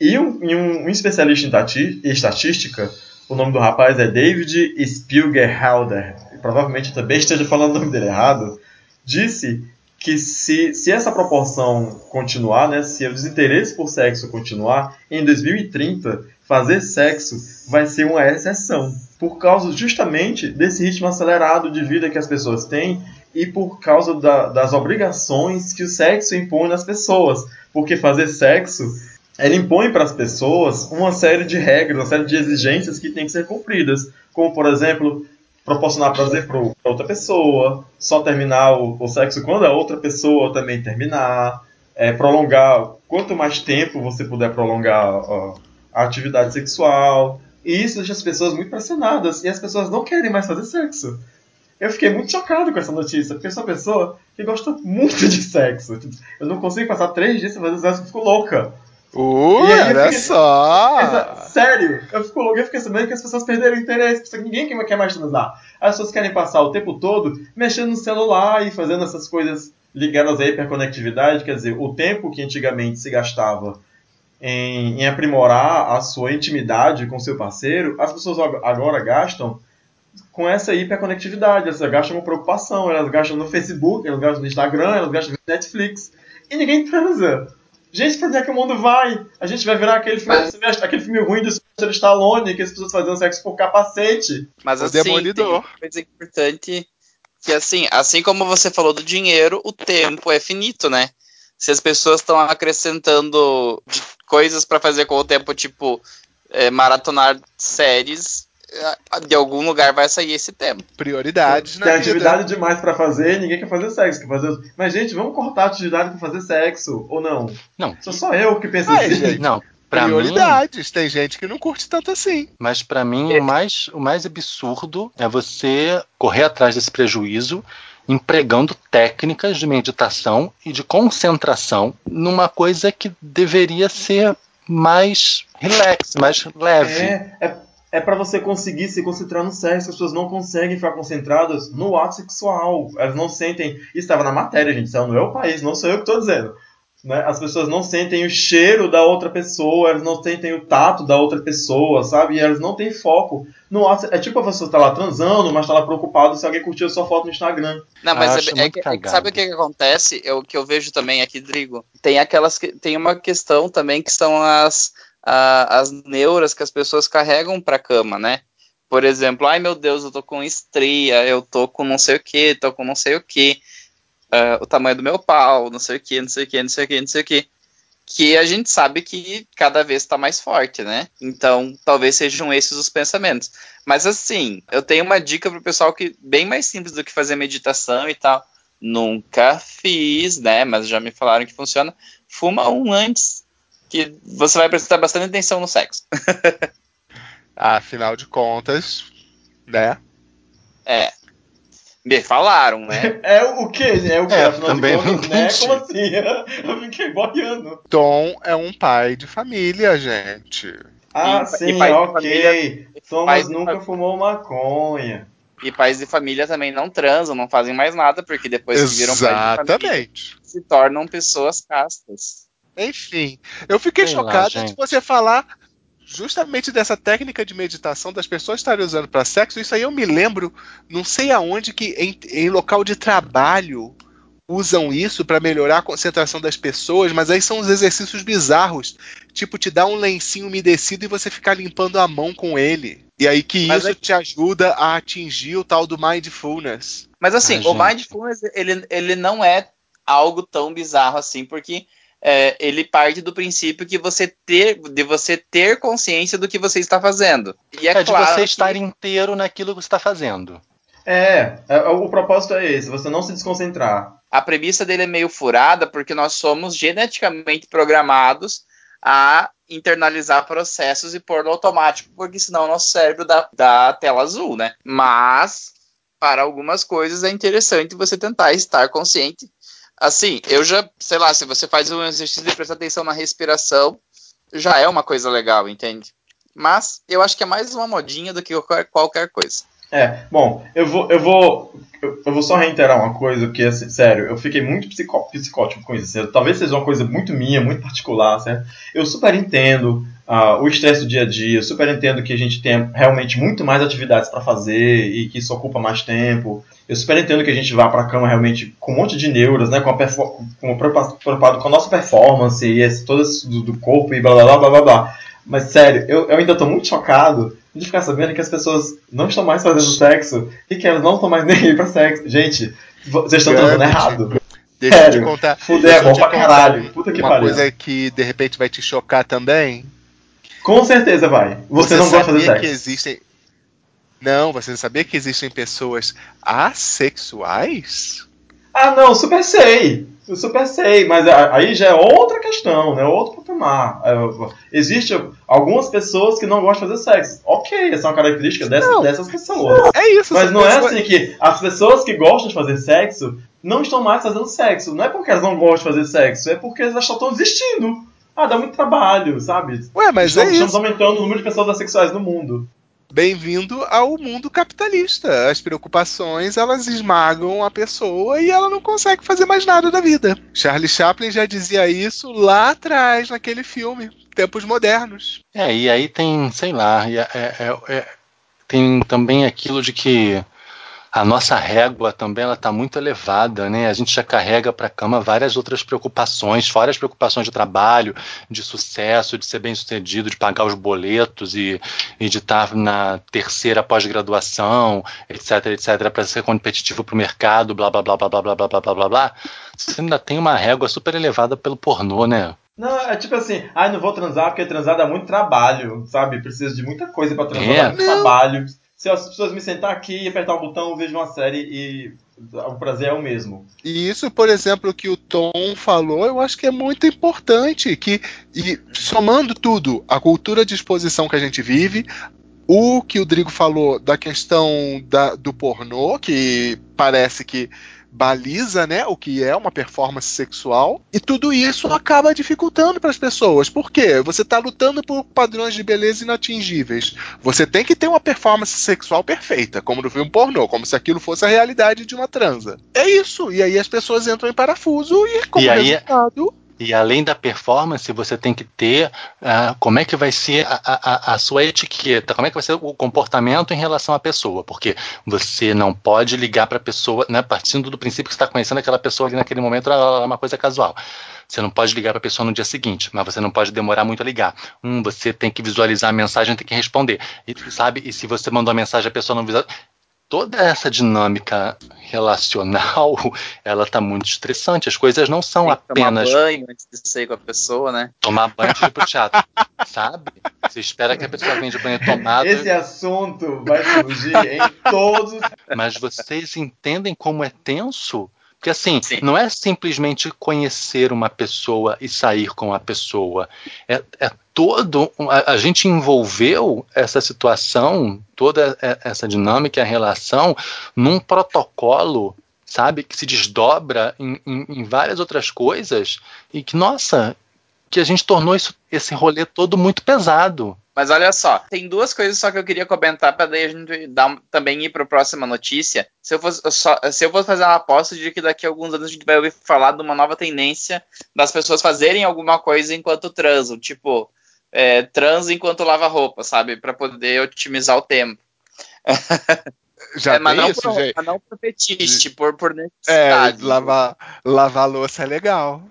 E um, um, um especialista em estatística, o nome do rapaz é David Spielgerhalder, provavelmente eu também esteja falando o nome dele errado, disse que se, se essa proporção continuar, né, se o desinteresse por sexo continuar, em 2030, fazer sexo vai ser uma exceção. Por causa justamente desse ritmo acelerado de vida que as pessoas têm e por causa da, das obrigações que o sexo impõe nas pessoas. Porque fazer sexo ele impõe para as pessoas uma série de regras, uma série de exigências que têm que ser cumpridas, como por exemplo proporcionar prazer para outra pessoa, só terminar o, o, sexo quando a outra pessoa também terminar, é, prolongar quanto mais tempo você puder prolongar ó, a atividade sexual. E isso deixa as pessoas muito pressionadas e as pessoas não querem mais fazer sexo. Eu fiquei muito chocado com essa notícia, porque eu sou uma pessoa que gosta muito de sexo. Eu não consigo passar três dias sem fazer sexo, eu fico louca. Uh, olha fiquei, só! sério, eu fico louco, eu fiquei sabendo que as pessoas perderam o interesse, ninguém quer mais transar. As pessoas querem passar o tempo todo mexendo no celular e fazendo essas coisas ligadas à hiperconectividade, quer dizer, o tempo que antigamente se gastava em, em aprimorar a sua intimidade com seu parceiro, as pessoas agora gastam com essa hiperconectividade, elas gastam com preocupação, elas gastam no Facebook, elas gastam no Instagram, elas gastam no Netflix, e ninguém transa. Gente, pra onde é que o mundo vai? A gente vai virar aquele filme, Mas... aquele filme ruim do Sylvester Stallone, que as pessoas fazendo sexo por capacete. Mas o assim, demolidor. tem uma coisa importante que assim, assim como você falou do dinheiro, o tempo é finito, né? Se as pessoas estão acrescentando coisas para fazer com o tempo, tipo é, maratonar séries, de algum lugar vai sair esse tempo. Prioridades, né? Tem atividade demais para fazer, ninguém quer fazer sexo. Quer fazer... Mas, gente, vamos cortar a atividade para fazer sexo, ou não? Não. Sou só eu que penso assim. Gente, não. Pra Prioridades. Mim, Tem gente que não curte tanto assim. Mas para mim, é. o, mais, o mais absurdo é você correr atrás desse prejuízo empregando técnicas de meditação e de concentração numa coisa que deveria ser mais relax, mais leve. É, é é para você conseguir se concentrar no sexo. As pessoas não conseguem ficar concentradas no ato sexual. Elas não sentem. Isso estava na matéria, gente. Não é o país, não sou eu que estou dizendo. Né? As pessoas não sentem o cheiro da outra pessoa, elas não sentem o tato da outra pessoa, sabe? E elas não têm foco no ato. É tipo a pessoa tá lá transando, mas tá lá preocupado se alguém curtiu a sua foto no Instagram. Não, mas é, é, é, sabe o que, que acontece? É o que eu vejo também aqui, Drigo. Tem aquelas. Tem uma questão também que são as a, as neuras que as pessoas carregam para a cama, né? Por exemplo, ai meu Deus, eu tô com estria, eu tô com não sei o que, tô com não sei o que, uh, o tamanho do meu pau, não sei o que, não sei o que, não sei o que, não sei o que. Que a gente sabe que cada vez está mais forte, né? Então, talvez sejam esses os pensamentos. Mas assim, eu tenho uma dica pro pessoal que bem mais simples do que fazer meditação e tal. Nunca fiz, né? Mas já me falaram que funciona. Fuma um antes que você vai prestar bastante atenção no sexo. Afinal de contas, né? É. Me falaram, né? É o que? É o que? É, também de contas, né? Como assim? Eu fiquei boiando. Tom é um pai de família, gente. Ah, e, sim, e ok. Família, Thomas nunca fumou maconha. E pais de família também não transam, não fazem mais nada, porque depois que viram pais de família, Exatamente. se tornam pessoas castas. Enfim, eu fiquei Sei lá, chocado de gente. você falar justamente dessa técnica de meditação das pessoas estarem usando para sexo. Isso aí eu me lembro, não sei aonde, que em, em local de trabalho usam isso para melhorar a concentração das pessoas, mas aí são uns exercícios bizarros, tipo te dar um lencinho umedecido e você ficar limpando a mão com ele. E aí que Mas isso é- te ajuda a atingir o tal do mindfulness. Mas assim, Ah, o mindfulness, ele, ele não é algo tão bizarro assim, porque é, ele parte do princípio que você ter, de você ter consciência do que você está fazendo. E é, É, de claro você que- estar inteiro naquilo que você está fazendo. É, é, o propósito é esse, você não se desconcentrar. a premissa dele é meio furada porque nós somos geneticamente programados a internalizar processos e pôr no automático, porque senão o nosso cérebro dá, dá tela azul, né? Mas para algumas coisas é interessante você tentar estar consciente. Assim, eu já, sei lá, se você faz um exercício de prestar atenção na respiração, já é uma coisa legal, entende? Mas eu acho que é mais uma modinha do que qualquer, coisa. É, bom, eu vou, eu vou, eu, vou só reiterar uma coisa que, assim, sério, eu fiquei muito psicó, psicótico com isso. Talvez seja uma coisa muito minha, muito particular, certo? Eu super entendo ah, o estresse do dia a dia, eu super entendo que a gente tem realmente muito mais atividades para fazer e que isso ocupa mais tempo. Eu super entendo que a gente vá para a cama realmente com um monte de neuras, né, com a com preocupado com a nossa performance e esse, todo isso do, do corpo e blá blá blá blá blá blá. Mas sério, eu, eu ainda tô muito chocado de ficar sabendo que as pessoas não estão mais fazendo sexo e que elas não estão mais nem aí pra sexo. Gente, vo- vocês estão transando Gambit. errado. Deixa eu te contar. fuder deixa é bom pra caralho. Puta que uma pariu. coisa que de repente vai te chocar também. Com certeza vai. Você, não gosta de sabia fazer que sexo. existem. Não, você sabia que existem pessoas assexuais? Ah, não, super sei. Eu super sei, mas aí já é outra questão, né? Outro patamar. É, Existem algumas pessoas que não gostam de fazer sexo. Ok, essa é uma característica dessas, dessas pessoas. É isso. Mas não é pessoas- assim que as pessoas que gostam de fazer sexo não estão mais fazendo sexo. Não é porque elas não gostam de fazer sexo, é porque elas só estão desistindo. Ah, dá muito trabalho, sabe? Ué, mas estamos, é estamos isso. aumentando o número de pessoas assexuais no mundo. Bem-vindo ao mundo capitalista. As preocupações elas esmagam a pessoa e ela não consegue fazer mais nada da vida. Charlie Chaplin já dizia isso lá atrás naquele filme, Tempos Modernos. É, e aí tem, sei lá, e é- é- é- tem também aquilo de que a nossa régua também ela está muito elevada, né? A gente já carrega para a cama várias outras preocupações, fora as preocupações de trabalho, de sucesso, de ser bem sucedido, de pagar os boletos e, e de estar na terceira pós-graduação, etc, etc, para ser competitivo para o mercado, blá blá blá blá blá blá blá blá blá blá. Você ainda tem uma régua super elevada pelo pornô, né? Não, é tipo assim, ai, não vou transar porque transar dá muito trabalho, sabe? Preciso de muita coisa pra transar, É. dá muito Não. trabalho. Se as pessoas me sentar aqui e apertar um botão, eu vejo uma série e o prazer é o mesmo. E isso, por exemplo, que o Tom falou, eu acho que é muito importante. Que, e somando tudo, a cultura de exposição que a gente vive, o que o Drigo falou da questão da- do pornô, que parece que baliza né, o que é uma performance sexual, e tudo isso acaba dificultando para as pessoas. Por quê? Você está lutando por padrões de beleza inatingíveis. Você tem que ter uma performance sexual perfeita, como no filme pornô, como se aquilo fosse a realidade de uma transa. É isso. E aí as pessoas entram em parafuso e, como E aí- resultado. E além da performance, você tem que ter ah, como é que vai ser a, a- a sua etiqueta, como é que vai ser o comportamento em relação à pessoa, porque você não pode ligar para a pessoa, né, partindo do princípio que você está conhecendo aquela pessoa ali naquele momento, é uma coisa casual. Você não pode ligar para a pessoa no dia seguinte, mas você não pode demorar muito a ligar. Hum, você tem que visualizar a mensagem, tem que responder. E, sabe? E se você mandou a mensagem, a pessoa não visualiza. Toda essa dinâmica relacional, ela tá muito estressante. As coisas não são que tomar apenas banho antes de sair com a pessoa, né? tomar banho antes de ir pro teatro, sabe? Você espera que a pessoa venha de banho tomado, Esse assunto vai surgir em todos os. mas vocês entendem como é tenso? Porque assim, Sim. não é simplesmente conhecer uma pessoa e sair com a pessoa. É, é todo. A, a gente envolveu essa situação, toda essa dinâmica, a relação, num protocolo, sabe, que se desdobra em, em- em várias outras coisas e que, nossa, que a gente tornou isso, esse rolê todo muito pesado. Mas olha só, tem duas coisas só que eu queria comentar para daí a gente dar, também ir para a próxima notícia. Se eu, fosse, só, se eu fosse fazer uma aposta, eu diria que daqui a alguns anos a gente vai ouvir falar de uma nova tendência das pessoas fazerem alguma coisa enquanto transam. Tipo, é, transa enquanto lava roupa, sabe? Para poder otimizar o tempo. Já é, mas, não isso, por, gente? mas não por fetiche, por, por É, necessidade. lavar, lavar louça é legal.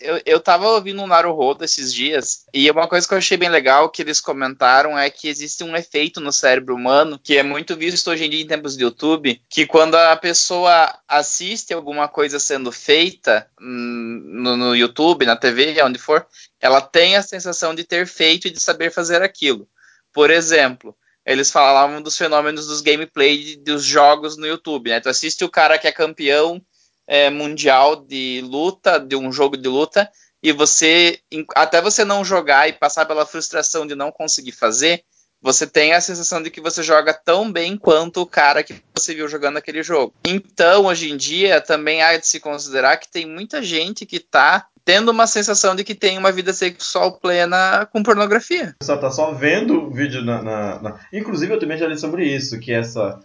Eu, eu tava ouvindo um Naruhodo esses dias, e uma coisa que eu achei bem legal que eles comentaram é que existe um efeito no cérebro humano, que é muito visto hoje em dia em tempos de YouTube, que quando a pessoa assiste alguma coisa sendo feita hum, no, no YouTube, na TV, onde for, ela tem a sensação de ter feito e de saber fazer aquilo. Por exemplo, eles falavam dos fenômenos dos gameplay dos jogos no YouTube, né? Tu assiste o cara que é campeão é, mundial de luta, de um jogo de luta, e você, até você não jogar e passar pela frustração de não conseguir fazer, você tem a sensação de que você joga tão bem quanto o cara que você viu jogando aquele jogo. Então, hoje em dia, também há de se considerar que tem muita gente que está tendo uma sensação de que tem uma vida sexual plena com pornografia. Só tá só vendo o vídeo na, na, na, Inclusive, eu também já li sobre isso, que essa,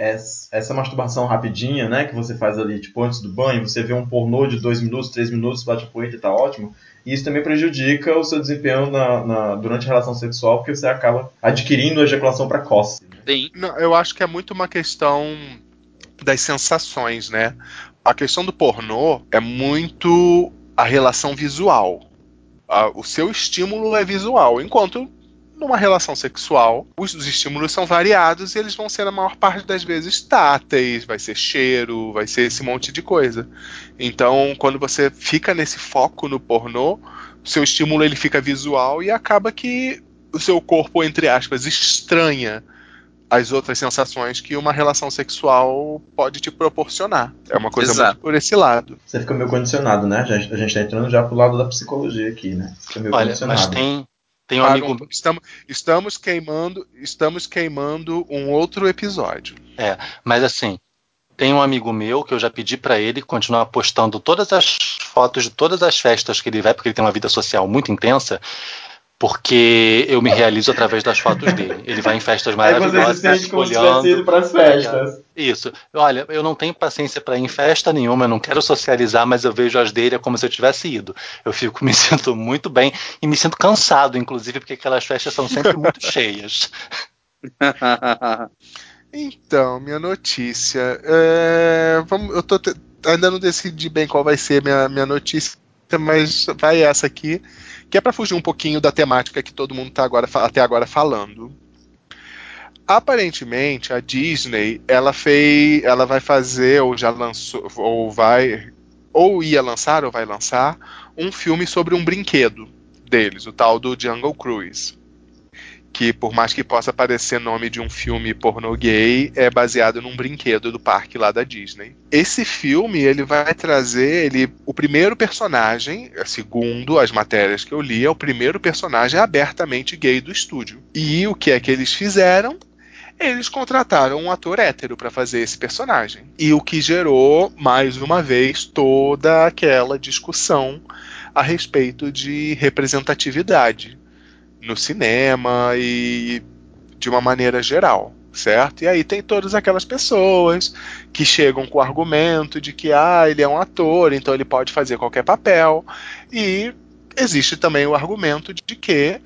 essa, essa masturbação rapidinha, né, que você faz ali, tipo, antes do banho, você vê um pornô de 2 minutos, 3 minutos, bate a poeta e tá ótimo. E isso também prejudica o seu desempenho na, na, durante a relação sexual, porque você acaba adquirindo a ejaculação precoce. Né? Sim. Não, eu acho que é muito uma questão das sensações, né? A questão do pornô é muito a relação visual. o seu estímulo é visual, enquanto numa relação sexual, os, os, estímulos são variados e eles vão ser, na maior parte das vezes, táteis, vai ser cheiro, vai ser esse monte de coisa. Então, quando você fica nesse foco no pornô, o seu estímulo ele fica visual e acaba que o seu corpo, entre aspas, estranha as outras sensações que uma relação sexual pode te proporcionar. É uma coisa Exato. muito por esse lado. Você fica meio condicionado, né? A gente, a gente tá entrando já pro lado da psicologia aqui, né? Fica meio Olha, condicionado. mas tem, tem um Para amigo. estamos, estamos queimando, estamos queimando um outro episódio. Mas assim, tem um amigo meu que eu já pedi pra ele continuar postando todas as fotos de todas as festas que ele vai, porque ele tem uma vida social muito intensa, porque eu me realizo através das fotos dele. Ele vai em festas Aí você se maravilhosas, olhando. ido pras festas. Isso. Olha, eu não tenho paciência pra ir em festa nenhuma, eu não quero socializar, mas eu vejo as dele como se eu tivesse ido. Eu fico, me sinto muito bem e me sinto cansado, inclusive, porque aquelas festas são sempre muito cheias. Então, minha notícia. é, vamos, eu tô te- ainda não decidi bem qual vai ser minha, minha notícia, mas vai essa aqui, que é para fugir um pouquinho da temática que todo mundo tá agora, até agora falando. Aparentemente, a Disney, ela fez, ela vai fazer ou já lançou ou vai ou ia lançar ou vai lançar um filme sobre um brinquedo deles, o tal do Jungle Cruise que por mais que possa parecer nome de um filme pornô gay, é baseado num brinquedo do parque lá da Disney. Esse filme, ele vai trazer, ele, o primeiro personagem, segundo as matérias que eu li, é o primeiro personagem abertamente gay do estúdio. E o que é que eles fizeram? Eles contrataram um ator hétero para fazer esse personagem. E o que gerou, mais uma vez, toda aquela discussão a respeito de representatividade no cinema e de uma maneira geral, certo? E aí tem todas aquelas pessoas que chegam com o argumento de que ah, ele é um ator, então ele pode fazer qualquer papel. E existe também o argumento de que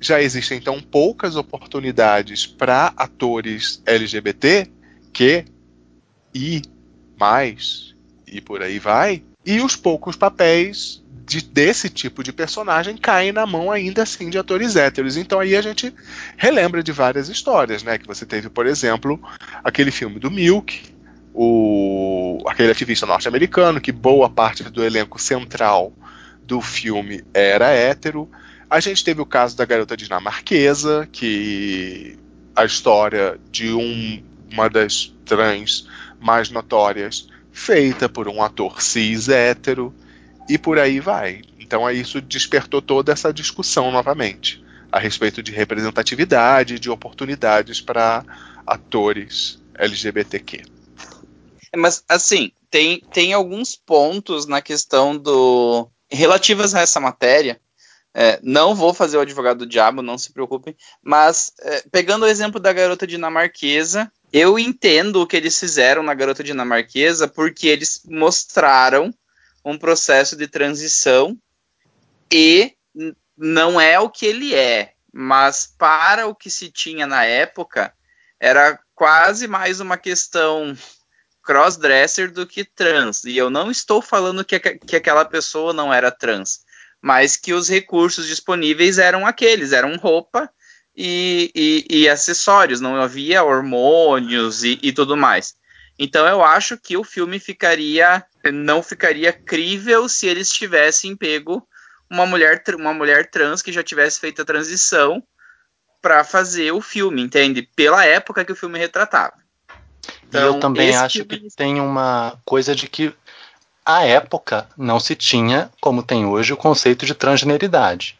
já existem então poucas oportunidades para atores LGBT que e mais e por aí vai. E os poucos papéis de- desse tipo de personagem caem na mão ainda assim de atores héteros. Então aí a gente relembra de várias histórias, né? Que você teve, por exemplo, aquele filme do Milk, o, aquele ativista norte-americano, que boa parte do elenco central do filme era hétero. A gente teve o caso da garota dinamarquesa, que a história de um, uma das trans mais notórias, feita por um ator cis hétero, e por aí vai. Então aí isso despertou toda essa discussão novamente a respeito de representatividade, de oportunidades para atores LGBTQ. Mas, assim, tem, tem alguns pontos na questão do. relativas a essa matéria, É, não vou fazer o advogado do diabo, não se preocupem. Mas, é, pegando o exemplo da garota dinamarquesa, eu entendo o que eles fizeram na garota dinamarquesa porque eles mostraram um processo de transição e não é o que ele é, mas para o que se tinha na época, era quase mais uma questão crossdresser do que trans. E eu não estou falando que, que aquela pessoa não era trans mas que os recursos disponíveis eram aqueles, eram roupa e, e, e acessórios, não havia hormônios e, e, tudo mais. Então eu acho que o filme ficaria, não ficaria crível se eles tivessem pego uma mulher, uma mulher trans que já tivesse feito a transição para fazer o filme, entende? Pela época que o filme retratava. Então, eu também acho filme... que tem uma coisa de que à época não se tinha, como tem hoje, o conceito de transgeneridade.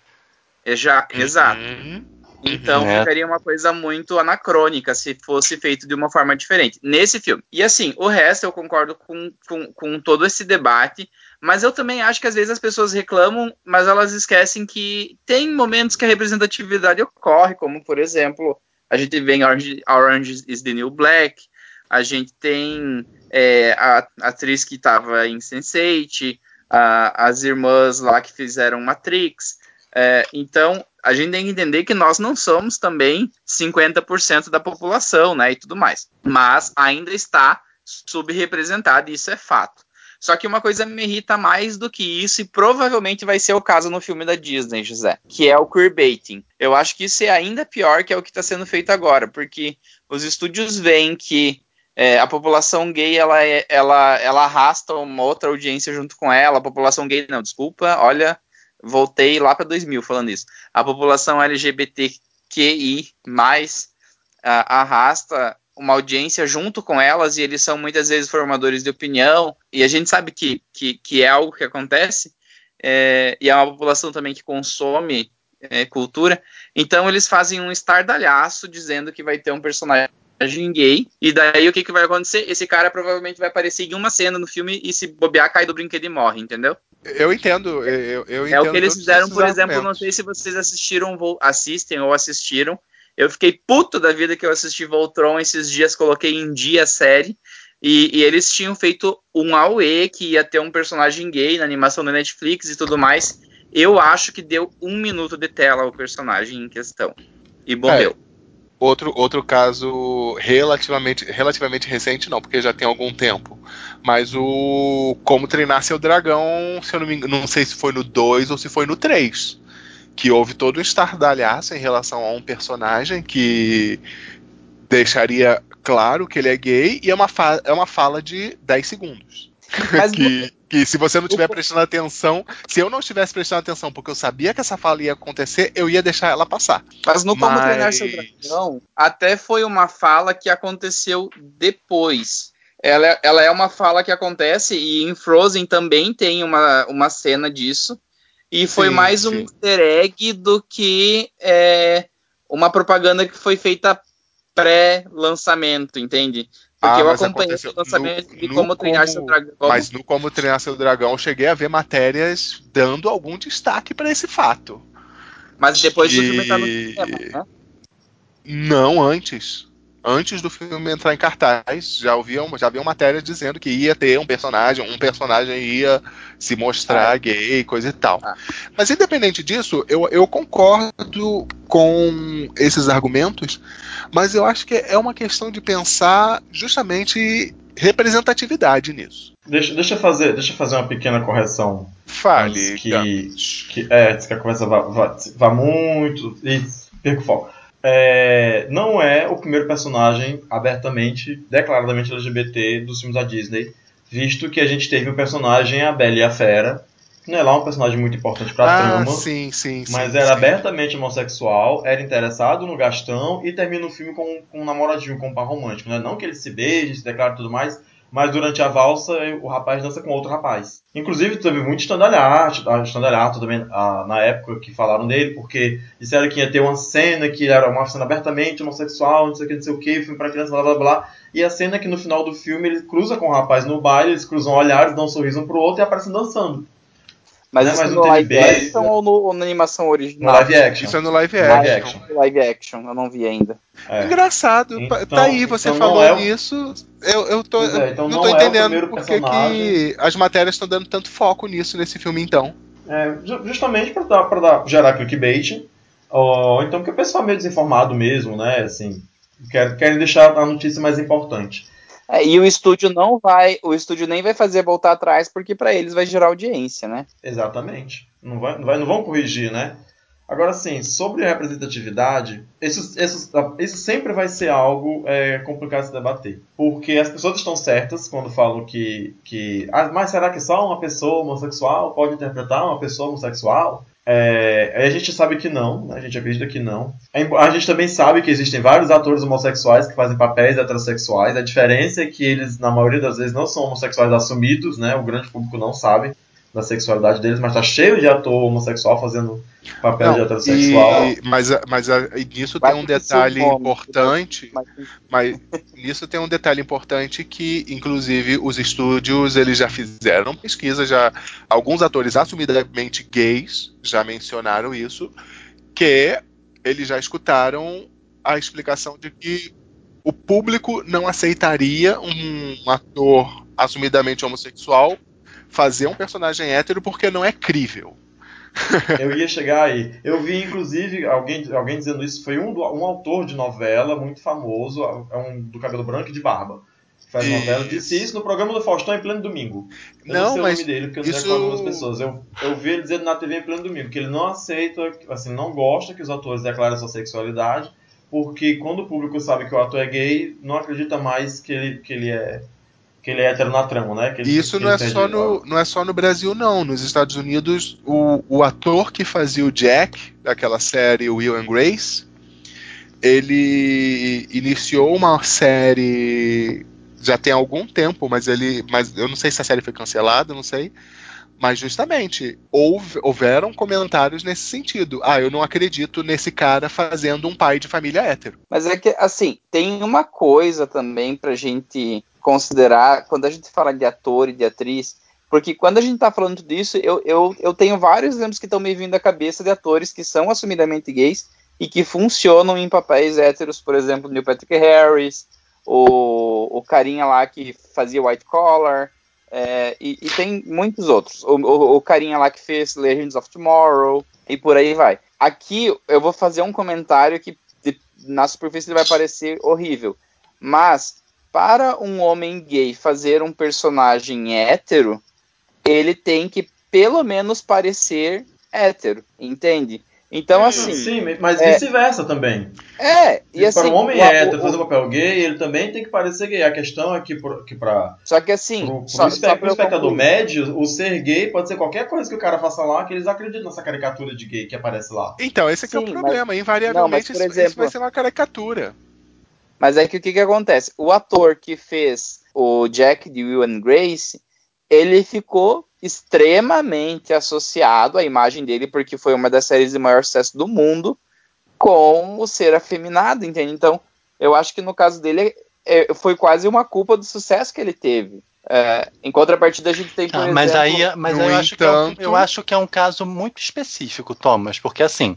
É já, exato. Uhum. Então é. ficaria uma coisa muito anacrônica se fosse feito de uma forma diferente nesse filme. E assim, o resto eu concordo com, com, com todo esse debate, mas eu também acho que às vezes as pessoas reclamam, mas elas esquecem que tem momentos que a representatividade ocorre, como por exemplo, a gente vê em Orange, Orange is the New Black, a gente tem é, a, a, atriz que estava em Sense8, a, as irmãs lá que fizeram Matrix. É, então, a gente tem que entender que nós não somos também 50% da população, né, e tudo mais. Mas ainda está subrepresentado, isso é fato. Só que uma coisa me irrita mais do que isso, e provavelmente vai ser o caso no filme da Disney, José, que é o queerbaiting. Eu acho que isso é ainda pior que é o que está sendo feito agora, porque os estúdios veem que é, a população gay ela, é, ela, ela arrasta uma outra audiência junto com ela. A população gay, não, desculpa, olha, voltei lá para 2000 falando isso. A população LGBTQI mais uh, arrasta uma audiência junto com elas e eles são muitas vezes formadores de opinião. E a gente sabe que, que, que é algo que acontece. É, e é uma população também que consome é, cultura. Então eles fazem um estardalhaço dizendo que vai ter um personagem personagem gay. E daí o que, que vai acontecer? Esse cara provavelmente vai aparecer em uma cena no filme e se bobear, cai do brinquedo e morre, entendeu? Eu entendo, eu, eu entendo. É o que eles fizeram, por exemplo, argumentos. não sei se vocês assistiram, assistem ou assistiram. Eu fiquei puto da vida que eu assisti Voltron esses dias, coloquei em dia a série. E, e, eles tinham feito um AUE que ia ter um personagem gay na animação da Netflix e tudo mais. Eu acho que deu um minuto de tela ao personagem em questão. E morreu. É. Outro, outro caso relativamente, relativamente recente, não, porque já tem algum tempo. Mas o Como Treinar Seu Dragão, se eu não me não sei se foi no 2 ou se foi no 3. Que houve todo um estardalhaço em relação a um personagem que deixaria claro que ele é gay e é uma, é uma fala de 10 segundos. Mas que, que se você não estiver prestando atenção, se eu não estivesse prestando atenção porque eu sabia que essa fala ia acontecer, eu ia deixar ela passar. Mas no Como Mas... Treinar Seu Dragão, até foi uma fala que aconteceu depois. Ela, ela é uma fala que acontece, e em Frozen também tem uma, uma cena disso. E foi sim, mais um sim. easter egg do que é, uma propaganda que foi feita pré-lançamento, entende? Porque ah, eu acompanhei o lançamento no, de como treinar como, seu dragão. Mas no Como Treinar Seu Dragão, eu cheguei a ver matérias dando algum destaque para esse fato. Mas depois que... do filme tá no cinema, né? Não, antes. Antes do filme entrar em cartaz, já ouviam, já havia matéria dizendo que ia ter um personagem, um personagem ia se mostrar ah. gay, coisa e tal. Ah. Mas independente disso, eu, eu concordo com esses argumentos mas eu acho que é uma questão de pensar justamente representatividade nisso. Deixa, deixa, eu, fazer, deixa eu fazer uma pequena correção. Fale. Que, que, é, que a conversa vá, vá, vá muito e perco foco. É, não é o primeiro personagem abertamente, declaradamente LGBT dos filmes da Disney, visto que a gente teve o personagem A Bela e a Fera, não é lá um personagem muito importante pra ah, trama. Sim, sim, mas sim, era sim. abertamente homossexual, era interessado no Gastão e termina o filme com, com um namoradinho, com um par romântico. Né? Não que ele se beije, se declare tudo mais, mas durante a valsa o rapaz dança com outro rapaz. Inclusive teve muito estandalhato, estandalhato também ah, na época que falaram dele, porque disseram que ia ter uma cena que era uma cena abertamente homossexual, não sei o que, não sei o que, filme pra criança, blá blá blá. E a cena é que no final do filme ele cruza com o rapaz no baile, eles cruzam olhares, dão um sorriso um pro outro e aparecem dançando. Mas Não é isso mais no um live TNB, action ou, no, ou na animação No original? live action. Isso é no live No action. live action. Live action, eu não vi ainda. É. Engraçado, Então- tá aí, você então falou é o- nisso. Eu, eu tô, é, então não não tô é entendendo porque personagem. que as matérias estão dando tanto foco nisso nesse filme, então. É, ju- justamente para dar, pra dar, gerar clickbait, ou então porque o pessoal é meio desinformado mesmo, né? Assim, quer, querem deixar a notícia mais importante. É, e o estúdio não vai, o estúdio nem vai fazer voltar atrás, porque pra eles vai gerar audiência, né? Exatamente. Não, vai, não, vai, não vão corrigir, né? Agora, sim, sobre representatividade, isso, isso, isso sempre vai ser algo é, complicado de se debater. Porque as pessoas estão certas quando falam que. que ah, mas será que só uma pessoa homossexual pode interpretar uma pessoa homossexual? É, a gente sabe que não, né? a gente acredita que não. É A gente também sabe que existem vários atores homossexuais que fazem papéis heterossexuais. A diferença é que eles, na maioria das vezes, não são homossexuais assumidos, né? O grande público não sabe da sexualidade deles, mas tá cheio de ator homossexual fazendo papel de Não, heterossexual. e- mas a- mas a- e nisso Vai tem um detalhe nome, importante. Mas, Mas nisso tem um detalhe importante que, inclusive, os estúdios eles já fizeram pesquisa, já alguns atores assumidamente gays já mencionaram isso, que eles já escutaram a explicação de que o público não aceitaria um ator assumidamente homossexual fazer um personagem hétero porque não é crível. Eu ia chegar aí. Eu vi, inclusive, alguém, alguém dizendo isso. Foi um, um autor de novela muito famoso, é um do cabelo branco e de barba. Faz novela, Isso. disse isso no programa do Faustão em pleno domingo. Eu Não, não sei mas o nome dele, porque eu não isso- recordo das pessoas. Eu, eu vi ele dizendo na TV em pleno domingo que ele não aceita, assim, não gosta que os atores declarem sua sexualidade, porque quando o público sabe que o ator é gay, não acredita mais que ele, que ele é que ele é hétero na trama, né? Que ele- E isso que não é, só no, não é só no Brasil, não. Nos Estados Unidos, o, o ator que fazia o Jack, daquela série Will and Grace, ele iniciou uma série já tem algum tempo, mas ele. Mas eu não sei se a série foi cancelada, não sei. Mas justamente, houve, houveram comentários nesse sentido. Ah, eu não acredito nesse cara fazendo um pai de família hétero. Mas é que, assim, tem uma coisa também pra gente considerar quando a gente fala de ator e de atriz, porque quando a gente tá falando disso, eu, eu, eu tenho vários exemplos que estão me vindo à cabeça de atores que são assumidamente gays e que funcionam em papéis héteros, por exemplo, Neil Patrick Harris, o, o carinha lá que fazia White Collar, é, e, e tem muitos outros. O, o, o carinha lá que fez Legends of Tomorrow, e por aí vai. Aqui eu vou fazer um comentário que de- na superfície vai parecer horrível, mas para um homem gay fazer um personagem hétero, ele tem que pelo menos parecer hétero, entende? Então, assim, Sim, mas é- vice-versa também. é, e assim, para um homem o- hétero o- fazer um papel gay, ele também tem que parecer gay. A questão é que, por- que para só que assim, pro, pro só pro eu espectador concluir. médio, o ser gay pode ser qualquer coisa que o cara faça lá, que eles acreditam nessa caricatura de gay que aparece lá. Então, esse aqui é o problema. mas- Invariavelmente, não, mas, por isso, isso exemplo- vai ser uma caricatura. Mas é que o que, que acontece? O ator que fez o Jack de Will and Grace, ele ficou extremamente associado à imagem dele, porque foi uma das séries de maior sucesso do mundo, com o ser afeminado, entende? Então, eu acho que no caso dele é, foi quase uma culpa do sucesso que ele teve. É, em contrapartida, a gente tem, por Ah, exemplo... mas aí, mas aí eu, acho que é um, eu acho que é um caso muito específico, Thomas, porque assim,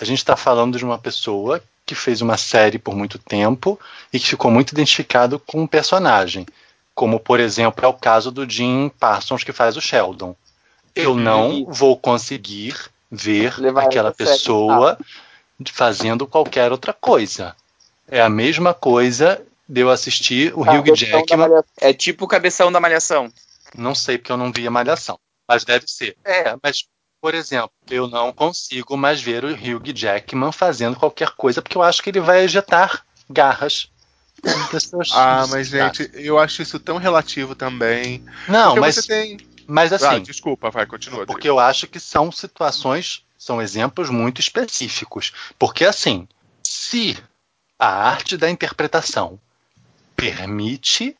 a gente está falando de uma pessoa que fez uma série por muito tempo e que ficou muito identificado com um personagem, como por exemplo é o caso do Jim Parsons que faz o Sheldon. Eu não Isso. vou conseguir ver Levar aquela essa série, pessoa fazendo qualquer outra coisa. É a mesma coisa de eu assistir o Hugh Jackman É tipo o cabeção da malhação. não sei porque eu não vi a Malhação, mas deve ser. É. mas, por exemplo, eu não consigo mais ver o Hugh Jackman fazendo qualquer coisa porque eu acho que ele vai ejetar garras. em pessoas- Ah, mas gente, eu acho isso tão relativo também. Não, mas, tem. mas Ah, assim, desculpa, vai, continua. Porque eu acho que são situações, são exemplos muito específicos. Porque assim, se a arte da interpretação permite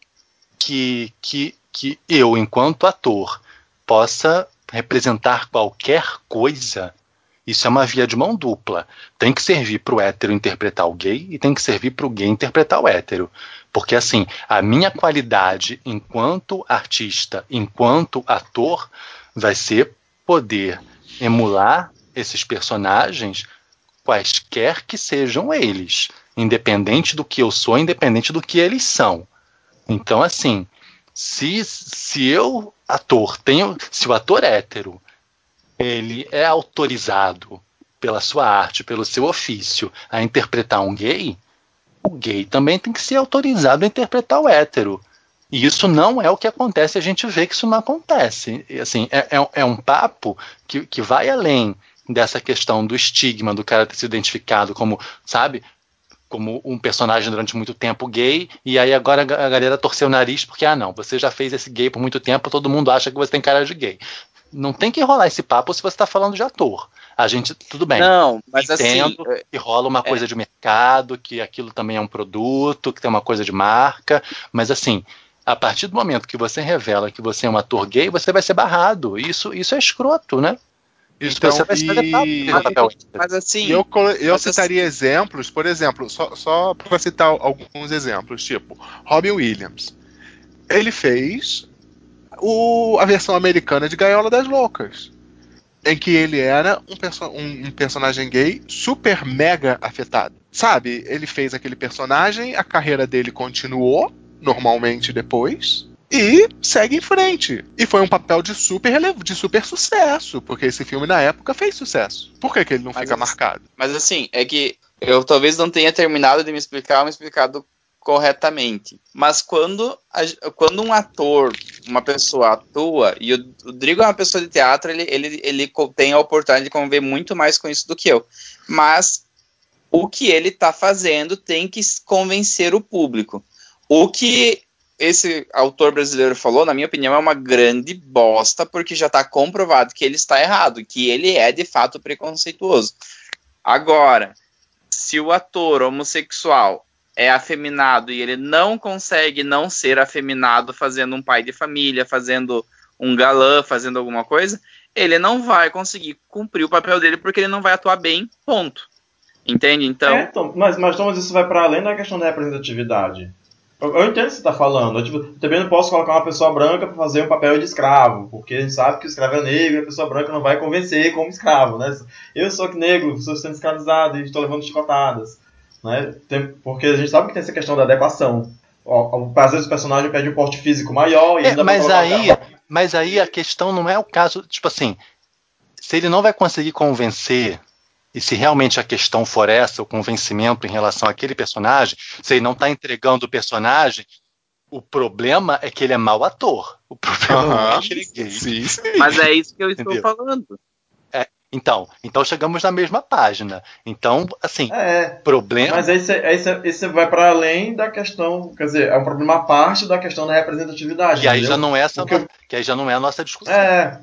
que, que, que eu, enquanto ator, possa representar qualquer coisa, isso é uma via de mão dupla. Tem que servir para o hétero interpretar o gay e tem que servir para o gay interpretar o hétero. Porque, assim, a minha qualidade enquanto artista, enquanto ator, vai ser poder emular esses personagens, quaisquer que sejam eles, independente do que eu sou, independente do que eles são. Então, assim, se, se eu, ator, tenho. Se o ator hétero ele é autorizado pela sua arte, pelo seu ofício, a interpretar um gay, o gay também tem que ser autorizado a interpretar o hétero. E isso não é o que acontece, a gente vê que isso não acontece. E, assim, é, é, é um papo que, que vai além dessa questão do estigma do cara ter se identificado como, sabe, como um personagem durante muito tempo gay, e aí agora a galera torceu o nariz porque, ah, não, você já fez esse gay por muito tempo, todo mundo acha que você tem cara de gay. Não tem que rolar esse papo se você está falando de ator. A gente, tudo bem. Não, mas Entendo assim. que rola uma coisa de mercado, que aquilo também é um produto, que tem uma coisa de marca, mas assim, a partir do momento que você revela que você é um ator gay, você vai ser barrado. Isso, isso é escroto, né? Então, você vai ser e-. Mas assim. Eu, eu mas citaria exemplos, por exemplo, só, só para citar alguns exemplos, tipo Robin Williams. Ele fez o- a versão americana de Gaiola das Loucas, em que ele era um, perso- um- um personagem gay super mega afetado. Sabe? Ele fez aquele personagem, a carreira dele continuou normalmente depois. E segue em frente. E foi um papel de super, rele- de super sucesso, porque esse filme na época fez sucesso. Por que, que ele não Mas fica eles- marcado? Mas assim, é que eu talvez não tenha terminado de me explicar, ou me explicado corretamente. Mas quando, a- quando um ator, uma pessoa atua, e o, o Drigo é uma pessoa de teatro, ele, ele, ele tem a oportunidade de conviver muito mais com isso do que eu. Mas o que ele está fazendo tem que convencer o público. O que esse autor brasileiro falou, na minha opinião, é uma grande bosta, porque já está comprovado que ele está errado, que ele é de fato preconceituoso. Agora, se o ator homossexual é afeminado e ele não consegue não ser afeminado fazendo um pai de família, fazendo um galã, fazendo alguma coisa, ele não vai conseguir cumprir o papel dele porque ele não vai atuar bem, ponto. Entende? Então, É, Tom, mas, mas Thomas, isso vai para além da questão da representatividade. Eu, eu entendo o que você está falando. Eu, tipo, também não posso colocar uma pessoa branca para fazer um papel de escravo, porque a gente sabe que o escravo é negro e a pessoa branca não vai convencer como escravo, né? Eu sou que negro, estou sendo escravizado e estou levando chicotadas, né? Tem- porque a gente sabe que tem essa questão da adequação. Ó, Às vezes o personagem pede um porte físico maior e É, ainda mas aí, mas aí a questão não é o caso, tipo assim, se ele não vai conseguir convencer, e se realmente a questão for essa, o convencimento em relação àquele personagem, se ele não está entregando o personagem, o problema é que ele é mau ator. O problema não é que ele é gay. Sim, sim. mas é isso que eu estou Entendeu? falando. Então, então chegamos na mesma página. Então, assim, É, problema. Mas aí você, aí você, aí você vai para além da questão, quer dizer, é um problema à parte da questão da representatividade. que aí já não é essa, O que eu- no- que aí já não é a nossa discussão. É.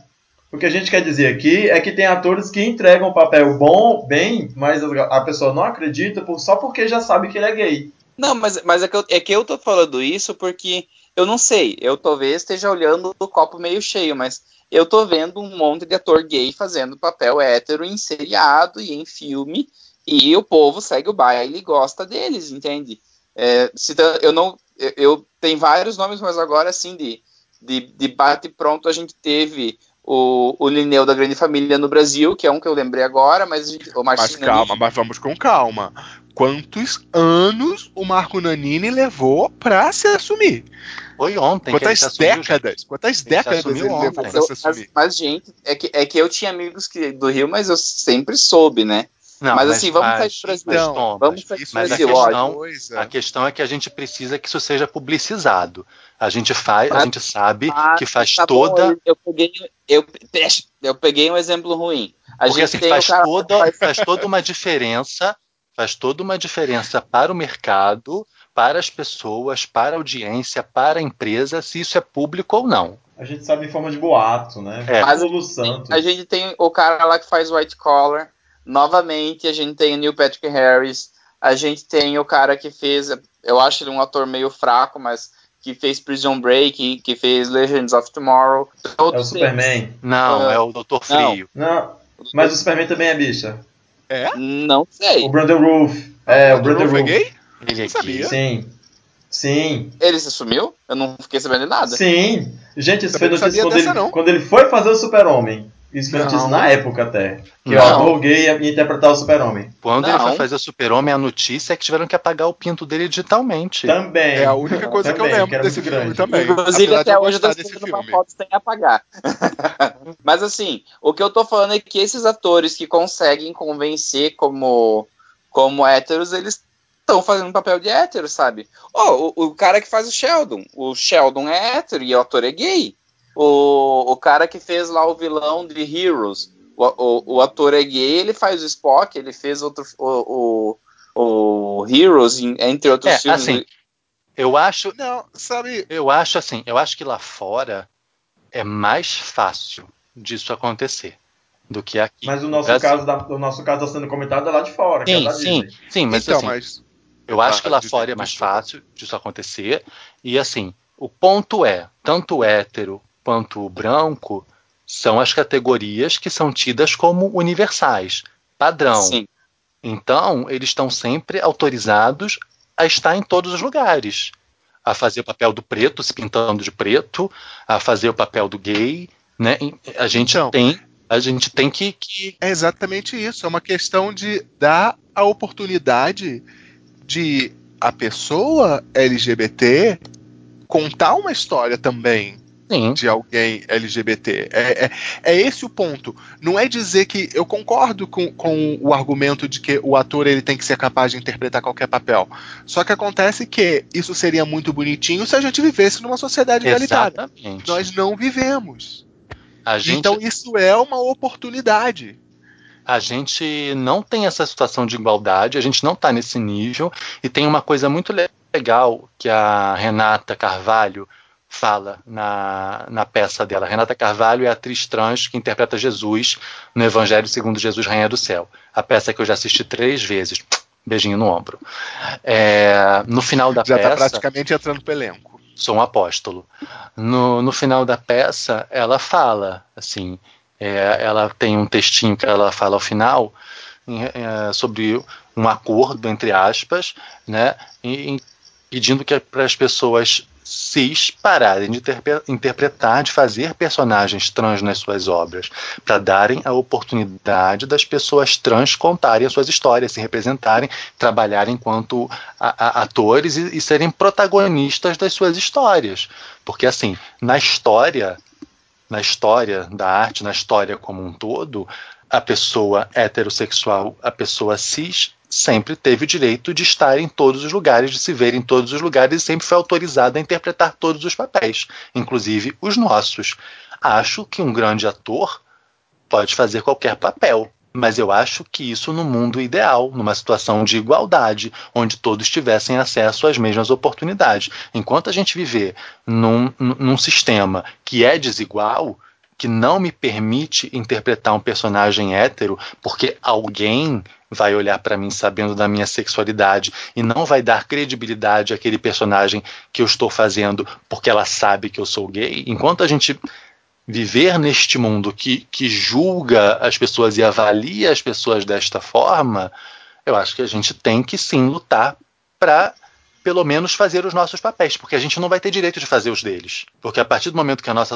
O que a gente quer dizer aqui é que tem atores que entregam papel bom, bem, mas a pessoa não acredita por- só porque já sabe que ele é gay. Não, mas, mas é, que eu, é que eu tô falando isso porque eu não sei, eu talvez esteja olhando o copo meio cheio, mas eu tô vendo um monte de ator gay fazendo papel hétero em seriado e em filme, e o povo segue o baile e gosta deles, entende? É, tá- eu não. Eu, eu tenho vários nomes, mas agora assim, de, de, de bate pronto, a gente teve o, o Lineu da Grande Família no Brasil, que é um que eu lembrei agora, mas o Mas Marcinho calma, mas vamos com calma. Quantos anos o Marco Nanini levou pra se assumir? Foi ontem. que ele Quantas se assumiu, décadas? Quantas décadas assumiu ele levou ontem. Mas, pra eu- se mas, assumir? mas, gente, é que, é que eu tinha amigos que, do Rio, mas eu sempre soube, né? Não, Mas, assim, vamos sair do mas- Brasil. mas, Então, vamos sair do mas a é Brasil, uma questão, coisa. a questão é que a gente precisa que isso seja publicizado. A gente faz, a Mas- gente sabe Ah, que faz tá bom, toda, eu, eu peguei, eu, eu peguei um exemplo ruim. A porque gente assim, tem faz toda, faz- faz toda uma diferença, faz toda uma diferença para o mercado, para as pessoas, para a audiência, para a empresa, se isso é público ou não. A gente sabe em forma de boato, né? É. Mas Lulu Santos. A gente tem o cara lá que faz White Collar. Novamente, a gente tem o Neil Patrick Harris. A gente tem o cara que fez, eu acho ele um ator meio fraco, mas que fez Prison Break, que fez Legends of Tomorrow. É o Superman. Não, Ah, é o Doutor não. Frio. Não, eles- mas o Superman também é bicha. Não sei. O Brandon Roof. É, o Brandon Roof é gay? Ele é Não sabia. gay. Sim. Sim. Ele se sumiu? Eu não fiquei sabendo de nada. Sim. Gente, isso foi não notícia quando dessa, ele, não. quando ele foi fazer o Super-Homem. Isso foi Não. notícia na época até. Que o Não. ator gay ia, ia interpretar o super-homem. Quando ele Não. foi fazer o super-homem, a notícia é que tiveram que apagar o pinto dele digitalmente. Também. É a única coisa que eu Também, lembro que desse muito filme grande. também. Inclusive, até eu hoje eu tô esperando uma foto sem apagar. Mas assim, o que eu tô falando é que esses atores que conseguem convencer como, como héteros, eles estão fazendo um papel de hétero, sabe? Ó, o, o cara que faz o Sheldon. O Sheldon é hétero e o ator é gay. O, o cara que fez lá o vilão de Heroes. O, o, o ator é gay, ele faz o Spock, ele fez outro. O, o, o Heroes, entre outros É, filmes. assim, Eu acho, Não, sabe, eu acho assim, eu acho que lá fora é mais fácil disso acontecer do que aqui. Mas o No nosso, Brasil. caso da, o nosso caso está sendo comentado é lá de fora, que é Sim, sim, Disney. sim, mas então, assim, mas Eu acho que lá fora é mais desculpa. fácil disso acontecer. E assim, o ponto é, tanto o hétero quanto o branco são as categorias que são tidas como universais, padrão. Sim. Então, eles estão sempre autorizados a estar em todos os lugares. A fazer o papel do preto, se pintando de preto, a fazer o papel do gay, né? A gente Então. tem, a gente tem que, que é exatamente isso. É uma questão de dar a oportunidade de a pessoa LGBT contar uma história também sim, de alguém LGBT. É, é, é esse o ponto. Não é dizer que eu concordo com, com o argumento de que o ator ele tem que ser capaz de interpretar qualquer papel. Só que acontece que isso seria muito bonitinho se a gente vivesse numa sociedade igualitária. exatamente. Nós não vivemos. gente, Então isso é uma oportunidade. A gente não tem essa situação de igualdade, a gente não está nesse nível. E tem uma coisa muito le- legal que a Renata Carvalho fala na, na peça dela. Renata Carvalho é a atriz trans que interpreta Jesus no Evangelho segundo Jesus Rainha do Céu. A peça que eu já assisti três vezes. Beijinho no ombro. É, no final da Já está peça praticamente entrando pro elenco. sou um apóstolo. No, no final da peça, ela fala, assim, é, ela tem um textinho que ela fala ao final é, sobre um acordo, entre aspas, né, em- em- pedindo que para as pessoas cis pararem de interpretar, de fazer personagens trans nas suas obras, para darem a oportunidade das pessoas trans contarem as suas histórias, se representarem, trabalharem enquanto a- a- atores e, e serem protagonistas das suas histórias. Porque assim, na história, na história da arte, na história como um todo, a pessoa heterossexual, a pessoa cis, sempre teve o direito de estar em todos os lugares, de se ver em todos os lugares e sempre foi autorizada a interpretar todos os papéis, inclusive os nossos. Acho que um grande ator pode fazer qualquer papel. Mas eu acho que isso no mundo ideal, numa situação de igualdade, onde todos tivessem acesso às mesmas oportunidades. Enquanto a gente viver num, num- sistema que é desigual, que não me permite interpretar um personagem hétero, porque alguém vai olhar para mim sabendo da minha sexualidade e não vai dar credibilidade àquele personagem que eu estou fazendo porque ela sabe que eu sou gay. Enquanto a gente viver neste mundo que, que julga as pessoas e avalia as pessoas desta forma, eu acho que a gente tem que sim lutar para pelo menos fazer os nossos papéis, porque a gente não vai ter direito de fazer os deles. Porque a partir do momento que a nossa,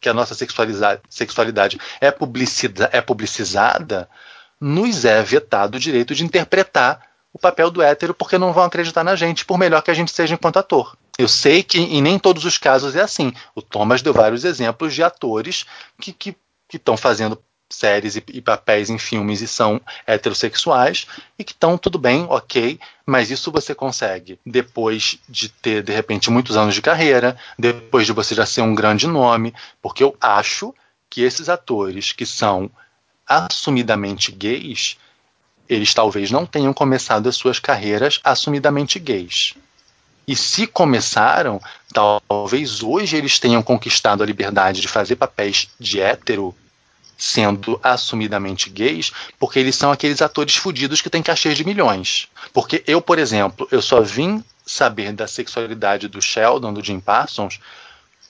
que a nossa sexualidade é, publicida- é publicizada, nos é vetado o direito de interpretar o papel do hétero, porque não vão acreditar na gente, por melhor que a gente seja enquanto ator. Eu sei que em nem todos os casos é assim. O Thomas deu vários exemplos de atores que estão fazendo séries e, e papéis em filmes e são heterossexuais e que estão tudo bem, ok, mas isso você consegue depois de ter, de repente, muitos anos de carreira, depois de você já ser um grande nome, porque eu acho que esses atores que são assumidamente gays, eles talvez não tenham começado as suas carreiras assumidamente gays. E se começaram, talvez hoje eles tenham conquistado a liberdade de fazer papéis de hétero sendo assumidamente gays, porque eles são aqueles atores fudidos que têm cachês de milhões. Porque eu, por exemplo, eu só vim saber da sexualidade do Sheldon, do Jim Parsons,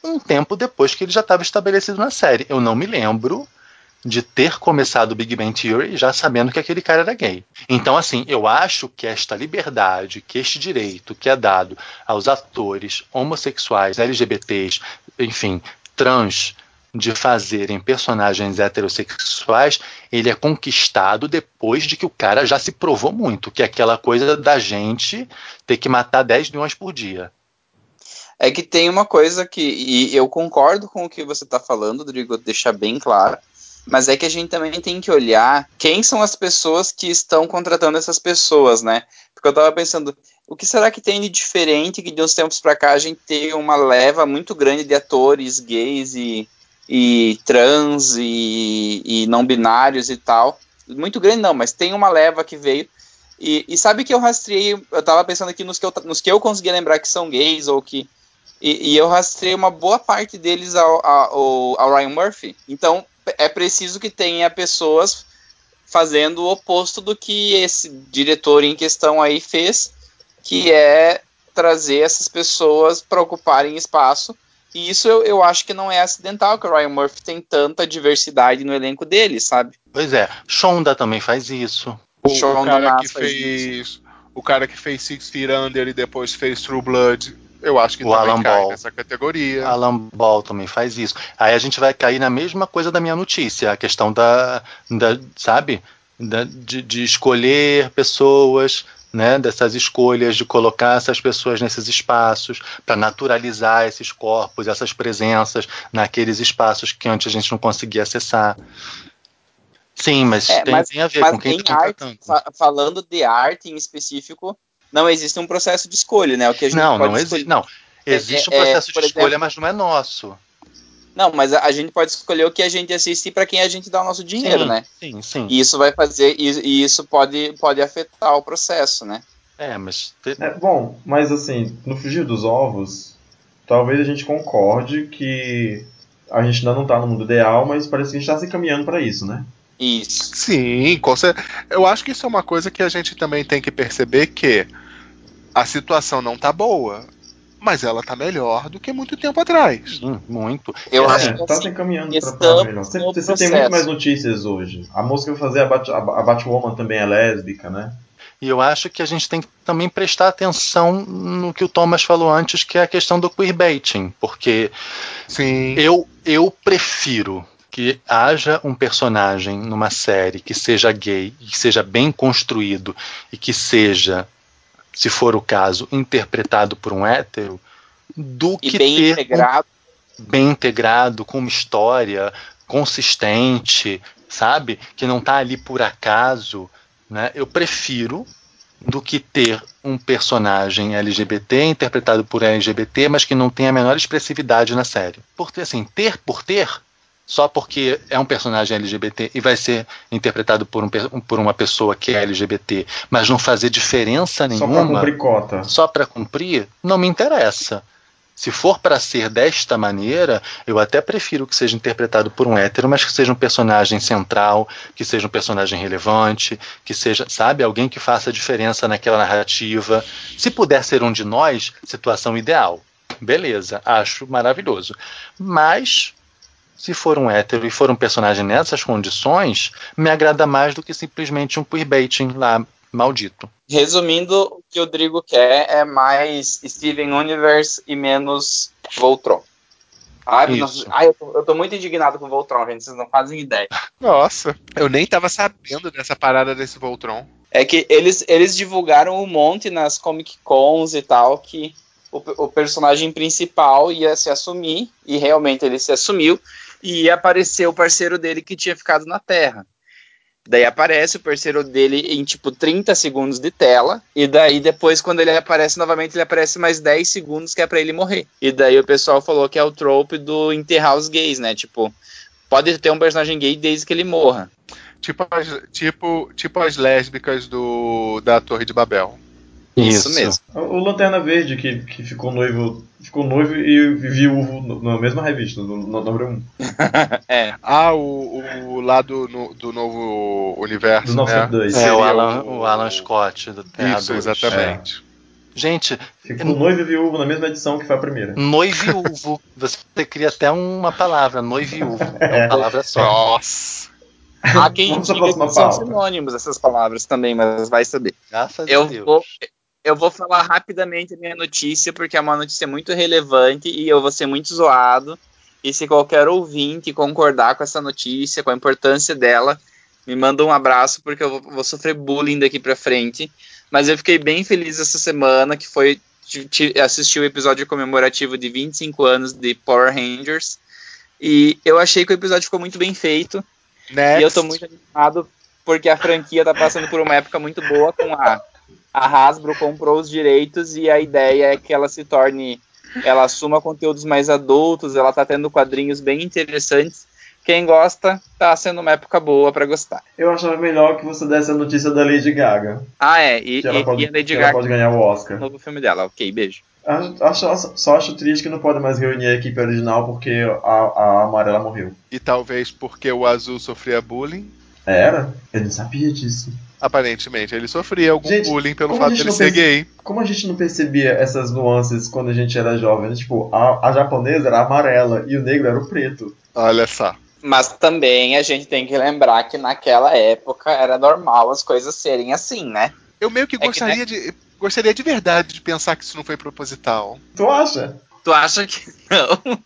um tempo depois que ele já estava estabelecido na série. Eu não me lembro de ter começado o Big Bang Theory já sabendo que aquele cara era gay. Então, assim, eu acho que esta liberdade, que este direito que é dado aos atores homossexuais, LGBTs, enfim, trans, de fazerem personagens heterossexuais, ele é conquistado depois de que o cara já se provou muito, que é aquela coisa da gente ter que matar 10 milhões por dia. É que tem uma coisa que, e eu concordo com o que você está falando, Rodrigo, deixar bem claro, mas é que a gente também tem que olhar quem são as pessoas que estão contratando essas pessoas, né? Porque eu estava pensando, o que será que tem de diferente que de uns tempos para cá a gente tem uma leva muito grande de atores gays e, e trans e, e não binários e tal? Muito grande não, mas tem uma leva que veio. E, e sabe que eu rastreei, eu estava pensando aqui nos que eu, nos que eu consegui lembrar que são gays ou que e, e, eu rastrei uma boa parte deles ao, ao, ao, Ryan Murphy. Então é preciso que tenha pessoas fazendo o oposto do que esse diretor em questão aí fez, que é trazer essas pessoas para ocuparem espaço. E isso eu, eu acho que não é acidental, que o Ryan Murphy tem tanta diversidade no elenco dele, sabe? Pois é, Shonda também faz isso. O, o cara que fez isso. o cara que fez Six Feet Under e depois fez True Blood eu acho que o Alan Ball. nessa categoria. Alan Ball também faz isso. Aí a gente vai cair na mesma coisa da minha notícia, a questão da, da sabe, da, de, de escolher pessoas, né, dessas escolhas de colocar essas pessoas nesses espaços para naturalizar esses corpos, essas presenças naqueles espaços que antes a gente não conseguia acessar. Sim, mas, é, tem, mas tem, a ver com quem está contratando. Fa falando de arte em específico, não existe um processo de escolha, né? O que a gente não, pode não existe. Não, existe é, um processo é, de escolha, exemplo, mas não é nosso. Não, mas a, a, gente pode escolher o que a gente assiste para quem a gente dá o nosso dinheiro, sim, né? Sim, sim. E isso vai fazer, e, e isso pode, pode afetar o processo, né? É, mas. É, bom, mas assim, no fugir dos ovos, talvez a gente concorde que a gente ainda não está no mundo ideal, mas parece que a gente está se encaminhando para isso, né? Isso. Sim, eu acho que isso é uma coisa que a gente também tem que perceber que a situação não tá boa, mas ela tá melhor do que muito tempo atrás. Sim, muito. Eu é, acho que tá se encaminhando pra, pra melhor. Você, você tem muito mais notícias hoje. A moça que vai fazer a, Bat, a, a Batwoman também é lésbica, né? E eu acho que a gente tem que também prestar atenção no que o Thomas falou antes, que é a questão do queerbaiting, porque Sim. Eu, eu prefiro que haja um personagem numa série que seja gay, que seja bem construído e que seja se for o caso, interpretado por um hétero, do e que bem ter integrado. Um, bem integrado, com uma história consistente, sabe? Que não está ali por acaso. Né? Eu prefiro do que ter um personagem LGBT interpretado por LGBT, mas que não tem a menor expressividade na série. Porque assim, ter por ter só porque é um personagem LGBT e vai ser interpretado por, um, por uma pessoa que é LGBT, mas não fazer diferença nenhuma. Só para cumprir cota. Só para cumprir, não me interessa. Se for para ser desta maneira, eu até prefiro que seja interpretado por um hétero, mas que seja um personagem central, que seja um personagem relevante, que seja, sabe, alguém que faça diferença naquela narrativa. Se puder ser um de nós, situação ideal. Beleza, acho maravilhoso. Mas se for um hétero e for um personagem nessas condições, me agrada mais do que simplesmente um queerbaiting lá maldito. Resumindo, o que o Rodrigo quer é mais Steven Universe e menos Voltron. Ai, ai eu, tô, eu, tô, muito indignado com o Voltron, gente, vocês não fazem ideia. Nossa, eu nem tava sabendo dessa parada desse Voltron. É que eles, eles divulgaram um monte nas Comic Cons e tal que o, o personagem principal ia se assumir, e realmente ele se assumiu, e apareceu o parceiro dele que tinha ficado na Terra. Daí aparece o parceiro dele em tipo 30 segundos de tela. E daí depois, quando ele aparece novamente, ele aparece mais 10 segundos que é pra ele morrer. E daí o pessoal falou que é o trope do enterrar os gays, né? Tipo, pode ter um personagem gay desde que ele morra. Tipo as, tipo, tipo as lésbicas do, da Torre de Babel. Isso, Isso mesmo. O Lanterna Verde, que, que ficou noivo ficou noivo e viúvo na mesma revista, no, no número 1. Um. é. Ah, o, o lá do, no, do novo universo. Do 952. Né? É, o Alan, o Alan Scott. Do Isso, exatamente. É. Gente. Ficou noivo e viúvo na mesma edição que foi a primeira. Noiviúvo. Você cria até uma palavra, noiviúvo. É uma palavra só. Nossa. Há quem diga que são sinônimos essas palavras também, mas vai saber. Graças eu a Deus. Vou, eu vou falar rapidamente a minha notícia, porque é uma notícia muito relevante e eu vou ser muito zoado. E se qualquer ouvinte concordar com essa notícia, com a importância dela, me manda um abraço, porque eu vou, vou sofrer bullying daqui pra frente. Mas eu fiquei bem feliz essa semana, que foi assistir o episódio comemorativo de 25 anos de Power Rangers. E eu achei que o episódio ficou muito bem feito. Next. E eu tô muito animado porque a franquia tá passando por uma época muito boa com a a Hasbro comprou os direitos e a ideia é que ela se torne ela assuma conteúdos mais adultos, ela tá tendo quadrinhos bem interessantes. Quem gosta, tá sendo uma época boa para gostar. Eu achava melhor que você desse a notícia da Lady Gaga. Ah, é, e, Que ela, e, pode, e a Lady Gaga pode ganhar o Oscar. no novo filme dela. Ok, beijo. Acho, acho- só acho triste que não pode mais reunir a equipe original porque a, a amarela morreu. E talvez porque o azul sofria bullying. Era? Eu não sabia disso. Aparentemente, ele sofria algum Gente, bullying pelo fato de ele ser gay. Como a gente não percebia essas nuances quando a gente era jovem? né? Tipo, a, a japonesa era amarela e o negro era o preto. Olha só. Mas também a gente tem que lembrar que naquela época era normal as coisas serem assim, né? Eu meio que que, gostaria de. Gostaria de verdade de pensar que isso não foi proposital. Tu acha? Tu acha que não?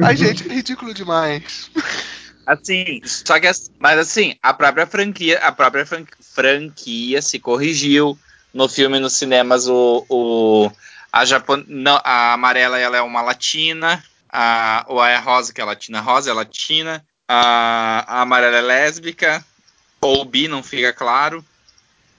Ai, gente, é ridículo demais. Assim, só que assim, mas assim, a própria franquia, a própria fran- franquia se corrigiu no filme nos cinemas o, o a Japon, não, a amarela ela é uma latina, a ou é a rosa que é latina, rosa é latina, a, a amarela é lésbica ou bi, não fica claro.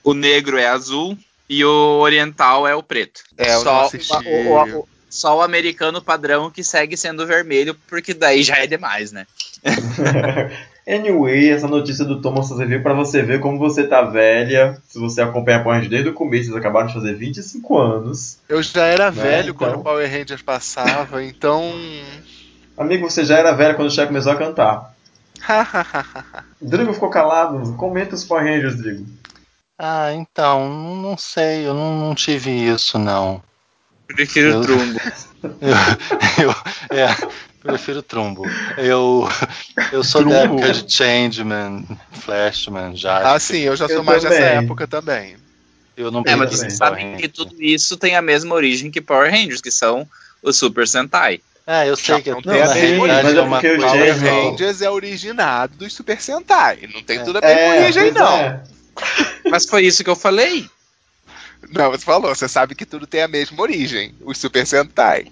O negro é azul e o oriental é o preto. É, só, o, o- o- só o americano padrão que segue sendo vermelho, porque daí já é demais, né? anyway, essa notícia do Thomas você viu pra você ver como você tá velha. Se você acompanha a Power Rangers desde o começo, eles acabaram de fazer 25 anos. Eu já era Né, velho então. quando o Power Rangers passava, então. Amigo, você já era velha quando o Shaq começou a cantar. Drigo ficou calado. Comenta os Power Rangers, Drigo. Ah, então, não sei, eu não, não tive isso, não. Prefiro Eu- o trumbo. Eu, eu- é, prefiro trumbo. Eu, eu sou da Trumbo? época de Changeman, Flashman, já. ah, sim, eu já sou Eu mais dessa também. época também. Eu não É, mas vocês sabem que tudo isso tem a mesma origem que Power Rangers, que são os Super Sentai. É, eu sei que não tem a mesma origem, é é porque o Power Rangers é originado dos Super Sentai. Não tem É. tudo a ver com origem, não. é. Mas foi isso que eu falei. Não, você falou, você sabe que tudo tem a mesma origem. Os Super Sentai.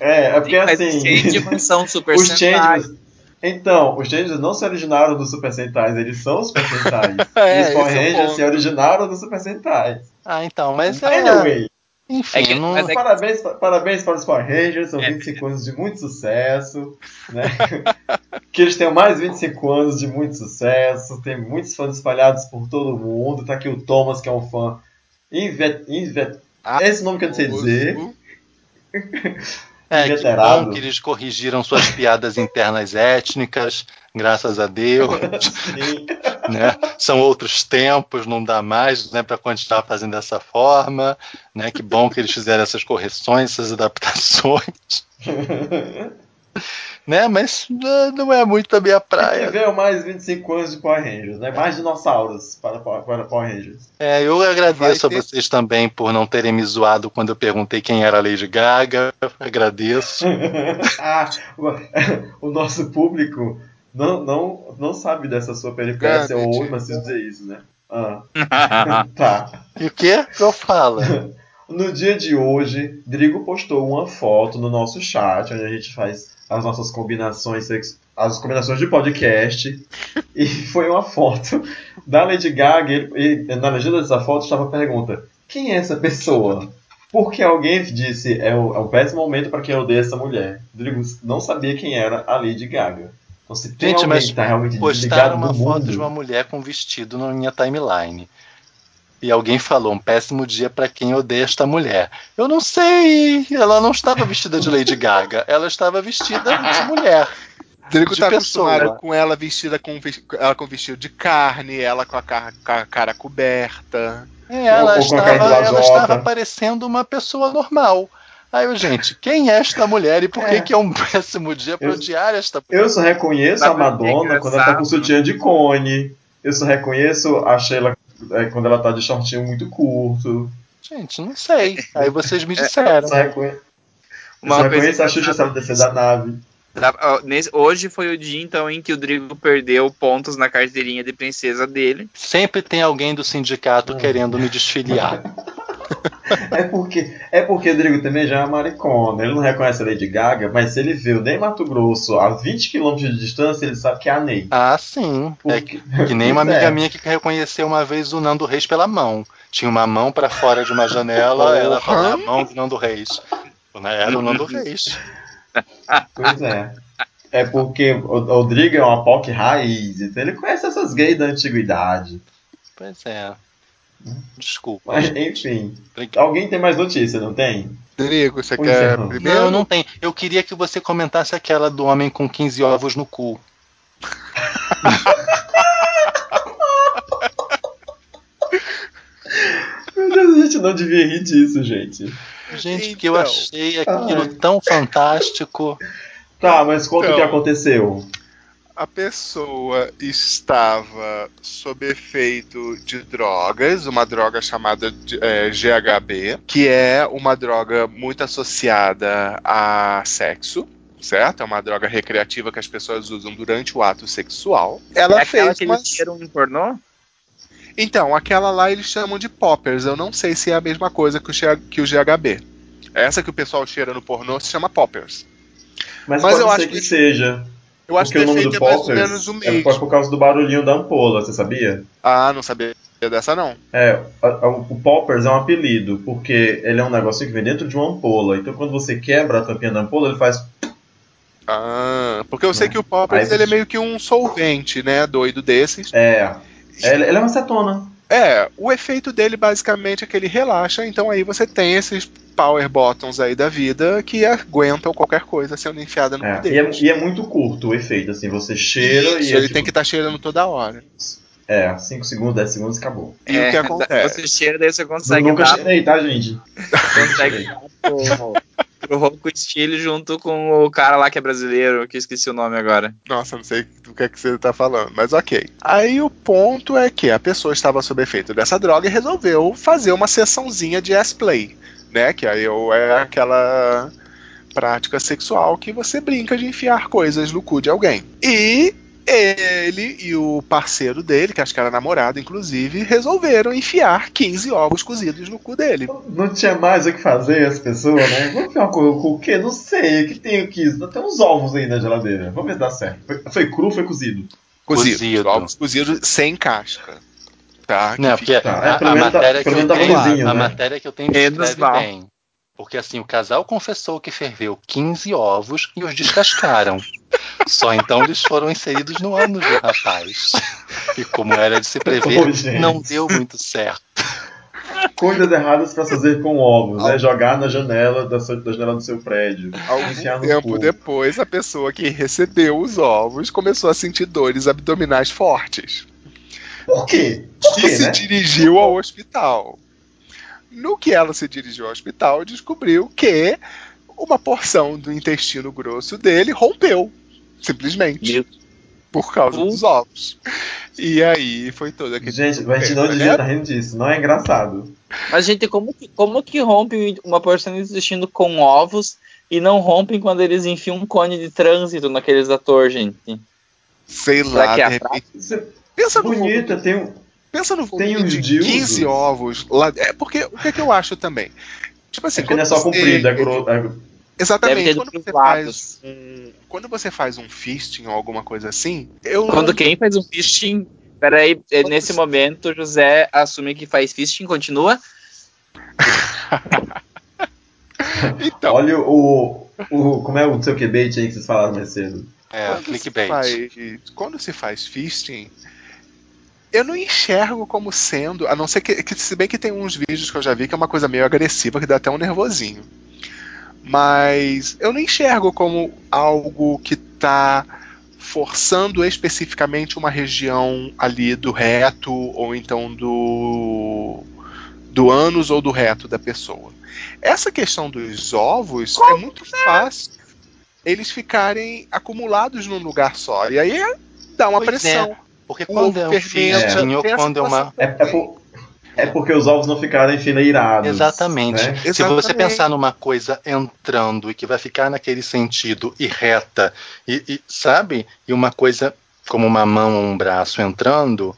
É, é porque Mas os assim. Changeman são Super os Sentai. Changemans. Então, os Changemans não se originaram dos Super Sentais, eles são os Super Sentais. É, e os Power é o Rangers ponto. se originaram dos Super Sentais. Ah, então, mas é. Anyway, Enfim, É que- não. é- parabéns, parabéns para os Power Rangers, são É. 25 anos de muito sucesso. Né? que eles tenham mais 25 anos de muito sucesso, tem muitos fãs espalhados por todo mundo. Tá aqui o Thomas, que é um fã. Inve... Inve... Ah, Esse nome que eu não sei dizer. É, que bom que eles corrigiram suas piadas internas étnicas, graças a Deus. Né? São outros tempos, não dá mais né, para continuar fazendo dessa forma. Né? Que bom que eles fizeram essas correções, essas adaptações. né? Mas né, não é muito a minha Que praia. veio mais 25 anos de Power Rangers, né? Mais dinossauros para, para Power Rangers. É, eu agradeço Vai a ter- vocês também por não terem me zoado quando eu perguntei quem era a Lady Gaga. Agradeço. ah, o, nosso público não, não, não sabe dessa sua peripécia, ou mas preciso dizer isso, né? Ah, tá. E o que? Eu falo. No dia de hoje, Drigo postou uma foto no nosso chat, onde a gente faz as nossas combinações, as combinações de podcast. e foi uma foto da Lady Gaga. E, e na legenda dessa foto estava a pergunta: quem é essa pessoa? Porque alguém disse é, o, é um péssimo momento para quem odeia essa mulher. Drigo não sabia quem era a Lady Gaga. Então, se tem Gente, alguém que está realmente Postaram desligado uma do foto mundo, de uma mulher com vestido na minha timeline. E alguém falou: um péssimo dia para quem odeia esta mulher. Eu não sei. Ela não estava vestida de Lady Gaga. Ela estava vestida de mulher. Drigo tá pessoa. acostumado com ela vestida com, ela com vestido de carne, ela com a cara, com a cara coberta. É, ela, estava, ela estava parecendo uma pessoa normal. Aí eu, gente, quem é esta mulher e por que, É. que é um péssimo dia para odiar esta mulher? Eu só reconheço a é Madonna quando ela tá com sutiã de cone. Eu só reconheço a Sheila é, quando ela tá de shortinho muito curto. Gente, não sei. Aí vocês É, me disseram. Só, reconhe... eu Uma coisa reconheço a Xuxa sabe descer da nave. Hoje foi o dia, então, em que o Drigo perdeu pontos na carteirinha de princesa dele. Sempre tem alguém do sindicato querendo me desfiliar. É porque, é porque o Rodrigo também já é uma maricona. Ele não reconhece a Lady Gaga, mas se ele vê o Ney Mato Grosso a 20 km de distância, ele sabe que é a Ney. Ah, sim. É que, que nem uma Pois amiga é. minha que reconheceu uma vez o Nando Reis pela mão. Tinha uma mão pra fora de uma janela, ela falou a mão do Nando Reis. Era o Nando Reis. Pois é. É porque o o Rodrigo é uma POC raiz, então ele conhece essas gays da antiguidade. Pois é. Desculpa. Mas, enfim. Brinque- Alguém tem mais notícia, não tem? Rodrigo, você Pois quer é. primeiro? Não, não tem. Eu queria que você comentasse aquela do homem com 15 ovos no cu. Meu Deus, a gente não devia rir disso, gente. Gente, que eu Então. achei aquilo Ai. tão fantástico. Tá, mas conta o que Então. aconteceu. A pessoa estava sob efeito de drogas, uma droga chamada de, é, GHB, que é uma droga muito associada a sexo. Certo? É uma droga recreativa que as pessoas usam durante o ato sexual. Ela é aquela fez que uma... eles tiram em pornô? Então, aquela lá eles chamam de poppers. Eu não sei se é a mesma coisa que o, que o GHB. Essa que o pessoal cheira no pornô se chama poppers. Mas, Mas pode eu ser acho que, que- seja. Eu acho porque que o nome do é mais é por por causa do barulhinho da ampola, você sabia? Ah, não sabia dessa não. É, a- a- o Poppers é um apelido, porque ele é um negocinho que vem dentro de uma ampola. Então quando você quebra a tampinha da ampola, ele faz. Ah, porque eu sei Né? que o poppers Aí ele é meio que um solvente, né, doido desses. É. Ele, ele é uma acetona. É, o efeito dele basicamente é que ele relaxa, então aí você tem esses power bottoms aí da vida que aguentam qualquer coisa sendo enfiada no É, e, é, e é muito curto o efeito, assim, você cheira Isso, e. é ele tipo- tem que estar cheirando toda hora. É, 5 segundos, 10 segundos acabou. E o que É, acontece? Você cheira, daí você consegue Nunca dar, cheirei, tá, gente? consegue pro rouco estilo junto com o cara lá que é brasileiro, que eu esqueci o nome agora. Nossa, não sei do que é que você tá falando, mas ok. Aí o ponto é que a pessoa estava sob efeito dessa droga e resolveu fazer uma sessãozinha de ass-play, né? Que aí é aquela prática sexual que você brinca de enfiar coisas no cu de alguém. E ele e o parceiro dele, que acho que era namorado, inclusive, resolveram enfiar 15 ovos cozidos no cu dele. Não tinha mais o que fazer as pessoas, né? Vamos enfiar com, com o quê? Não sei. O que tem aqui? Tem uns ovos aí na geladeira. Vamos ver se dá certo. Foi, foi cru ou foi cozido? Cozidos, Cozido. ovos cozidos sem casca. Tá? Não, porque Tá, é, a, a menos tá- matéria que eu tá tenho, a né? matéria que eu tenho descreve bem. Porque assim, o casal confessou que ferveu 15 ovos e os descascaram. Só então eles foram inseridos no ânus do rapaz. E como era de se prever, não deu muito certo. Coisas erradas pra fazer com ovos, né? Jogar na janela da, sua- da janela do seu prédio. Algum tempo cu. depois, a pessoa que recebeu os ovos começou a sentir dores abdominais fortes Por quê? Por e quê, se né? dirigiu ao hospital. No que ela se dirigiu ao hospital, descobriu que uma porção do intestino grosso dele rompeu, simplesmente, Meu- por causa Uh. dos ovos. E aí foi todo aquele. Gente, a gente não Né? devia estar rindo disso. Não é engraçado. Mas, gente, como que, como que rompe uma porção de intestino com ovos e não rompem quando eles enfiam um cone de trânsito naqueles atores, gente? Sei Será lá, que é de repente. É Pensa no bonita, tem um. Pensa no Tem uns de dildos. 15 ovos lá. É porque o que, é que eu acho também? Tipo assim, É não é só quando você- comprido, é é- Exatamente. Quando você, faz um, quando você faz um fisting ou alguma coisa assim, eu. Quando quem faz um fisting. Peraí, é, Quando nesse você- momento, José assume que faz fisting, continua. Então, Olha o, o. Como é o seu QBait aí que vocês falaram mais cedo? É, quando, se clickbait. faz, quando se faz fisting, eu não enxergo como sendo, a não ser que, que, se bem que tem uns vídeos que eu já vi que é uma coisa meio agressiva que dá até um nervosinho. Mas eu não enxergo como algo que tá forçando especificamente uma região ali do reto ou então do do ânus ou do reto da pessoa. Essa questão dos ovos é muito fácil eles ficarem acumulados num lugar só. E aí dá uma Pois pressão. Porque O quando é um fermento, essa quando é uma. É, é por- É porque os ovos não ficaram enfileirados. Exatamente. né? Se você Exatamente. pensar numa coisa entrando e que vai ficar naquele sentido e reta, e, e, sabe? E uma coisa como uma mão ou um braço entrando,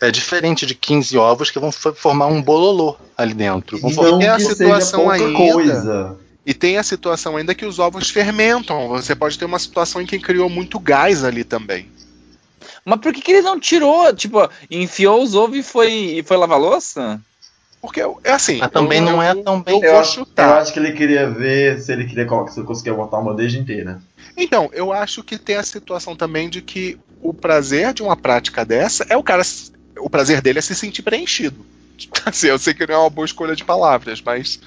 é diferente de 15 ovos que vão fo- formar um bololô ali dentro. Vão formar- Não Porque a situação ainda- coisa. E tem a situação ainda que os ovos fermentam. Você pode ter uma situação em que criou muito gás ali também. Mas por que, que ele não tirou? Tipo, enfiou os ovos e foi, e foi lavar louça? Porque é assim. Mas também eu- não é eu- tão bem. Eu Eu acho, eu chutar. acho que ele queria ver se ele queria se ele conseguia botar uma bandeja inteira. Então, eu acho que tem a situação também de que o prazer de uma prática dessa é o cara. O prazer dele é se sentir preenchido. Assim, eu sei que não é uma boa escolha de palavras, mas.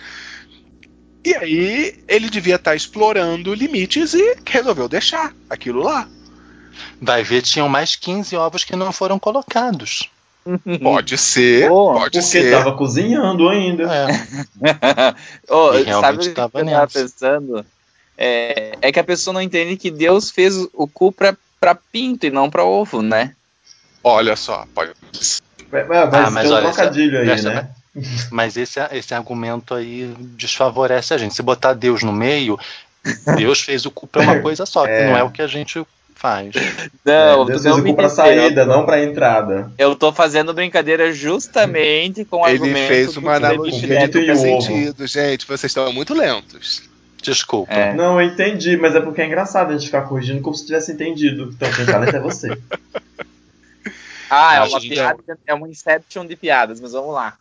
E aí ele devia estar explorando limites e resolveu deixar aquilo lá. Vai ver, tinham mais 15 ovos que não foram colocados. Pode ser, Oh, pode Porque ser. tava cozinhando ainda. É. Realmente sabe o que eu tava pensando? É, é que a pessoa não entende que Deus fez o cu pra, pra pinto e não pra ovo, né? Olha só, pode mas Ah, mas tem um olha, trocadilho aí, essa- né? Mas esse, esse argumento aí desfavorece a gente. Se botar Deus no meio, Deus fez o cu pra uma coisa só, que É. não é o que a gente faz. Não, É, Deus não me pra saída, não pra entrada. Eu tô fazendo brincadeira justamente com o Ele argumento fez uma analogia que e sentido. Gente, vocês estão muito lentos. Desculpa. É. Não, eu entendi, mas é porque é engraçado a gente ficar corrigindo como se tivesse entendido. Então quem talento é você. Ah, é uma piada, é uma inception de piadas, mas vamos lá.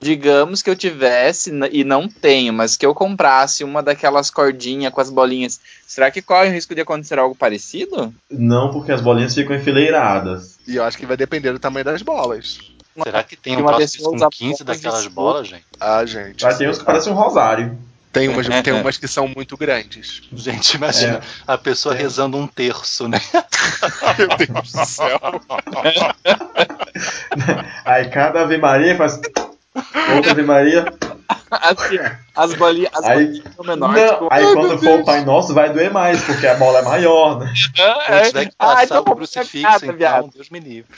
Digamos que eu tivesse, e não tenho, mas que eu comprasse uma daquelas cordinhas com as bolinhas. Será que corre o risco de acontecer algo parecido? Não porque as bolinhas ficam enfileiradas. E eu acho que vai depender do tamanho das bolas. Será que tem Que um uma troço pessoa com usa 15 bolas daquelas bolas, gente? Ah, gente. Mas tem uns que parecem um rosário. Tem umas, tem umas que são muito grandes. Gente, imagina a pessoa É. rezando um terço, né? Meu Deus do céu. Aí cada Ave Maria faz. Outra Ave Maria. Assim, as bolinhas, as Aí- bolinhas são menores. Não, tipo, aí Ai, quando for o Pai Nosso vai doer mais, porque a bola é maior, né? Quando tiver que Ah, passar então o crucifixo, piada, então, viado. Deus me livre.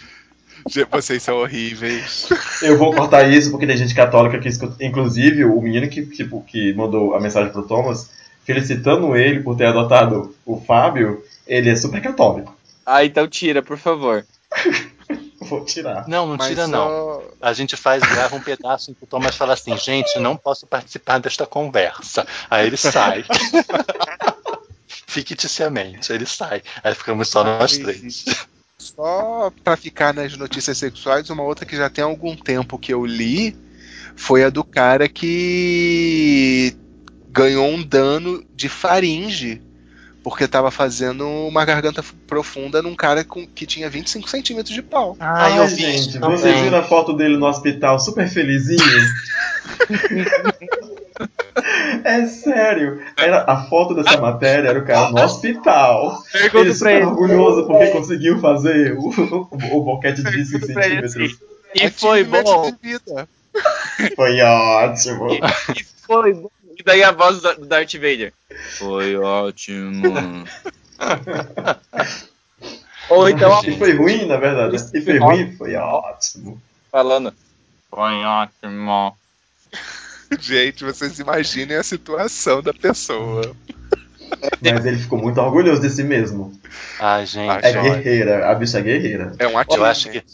Vocês são horríveis. Eu vou cortar isso porque tem gente católica que escuta. Inclusive, o menino que, tipo, que mandou a mensagem pro Thomas, felicitando ele por ter adotado o Fábio, ele é super católico. Ah, então tira, por favor. Vou tirar. Não, não Mas tira não. só- A gente faz, grava um pedaço em que o Thomas fala assim, gente, não posso participar desta conversa. Aí ele sai. Ficticiamente, ele sai. Aí ficamos só nós três. Só pra ficar nas notícias sexuais, uma outra que já tem algum tempo que eu li foi a do cara que ganhou um dano de faringe porque tava fazendo uma garganta profunda num cara com, que tinha 25 centímetros de pau. Ah, eu vi gente, isso você viu a foto dele no hospital super felizinho? é sério. Era, a foto dessa matéria era o cara no hospital. Ele Pergunta pra super ele. orgulhoso porque conseguiu fazer o, o, o boquete de 25 Pergunta pra ele centímetros. E foi bom. de vida. Foi ótimo. E foi bom. E daí a voz do Darth Vader. Foi ótimo. Ou então, foi ruim, na verdade. né? E foi ruim, foi ótimo. falando. Foi ótimo. Gente, vocês imaginem a situação da pessoa. Mas ele ficou muito orgulhoso de si mesmo. Ai, gente, É guerreira, a bicha é guerreira. É um eu acho que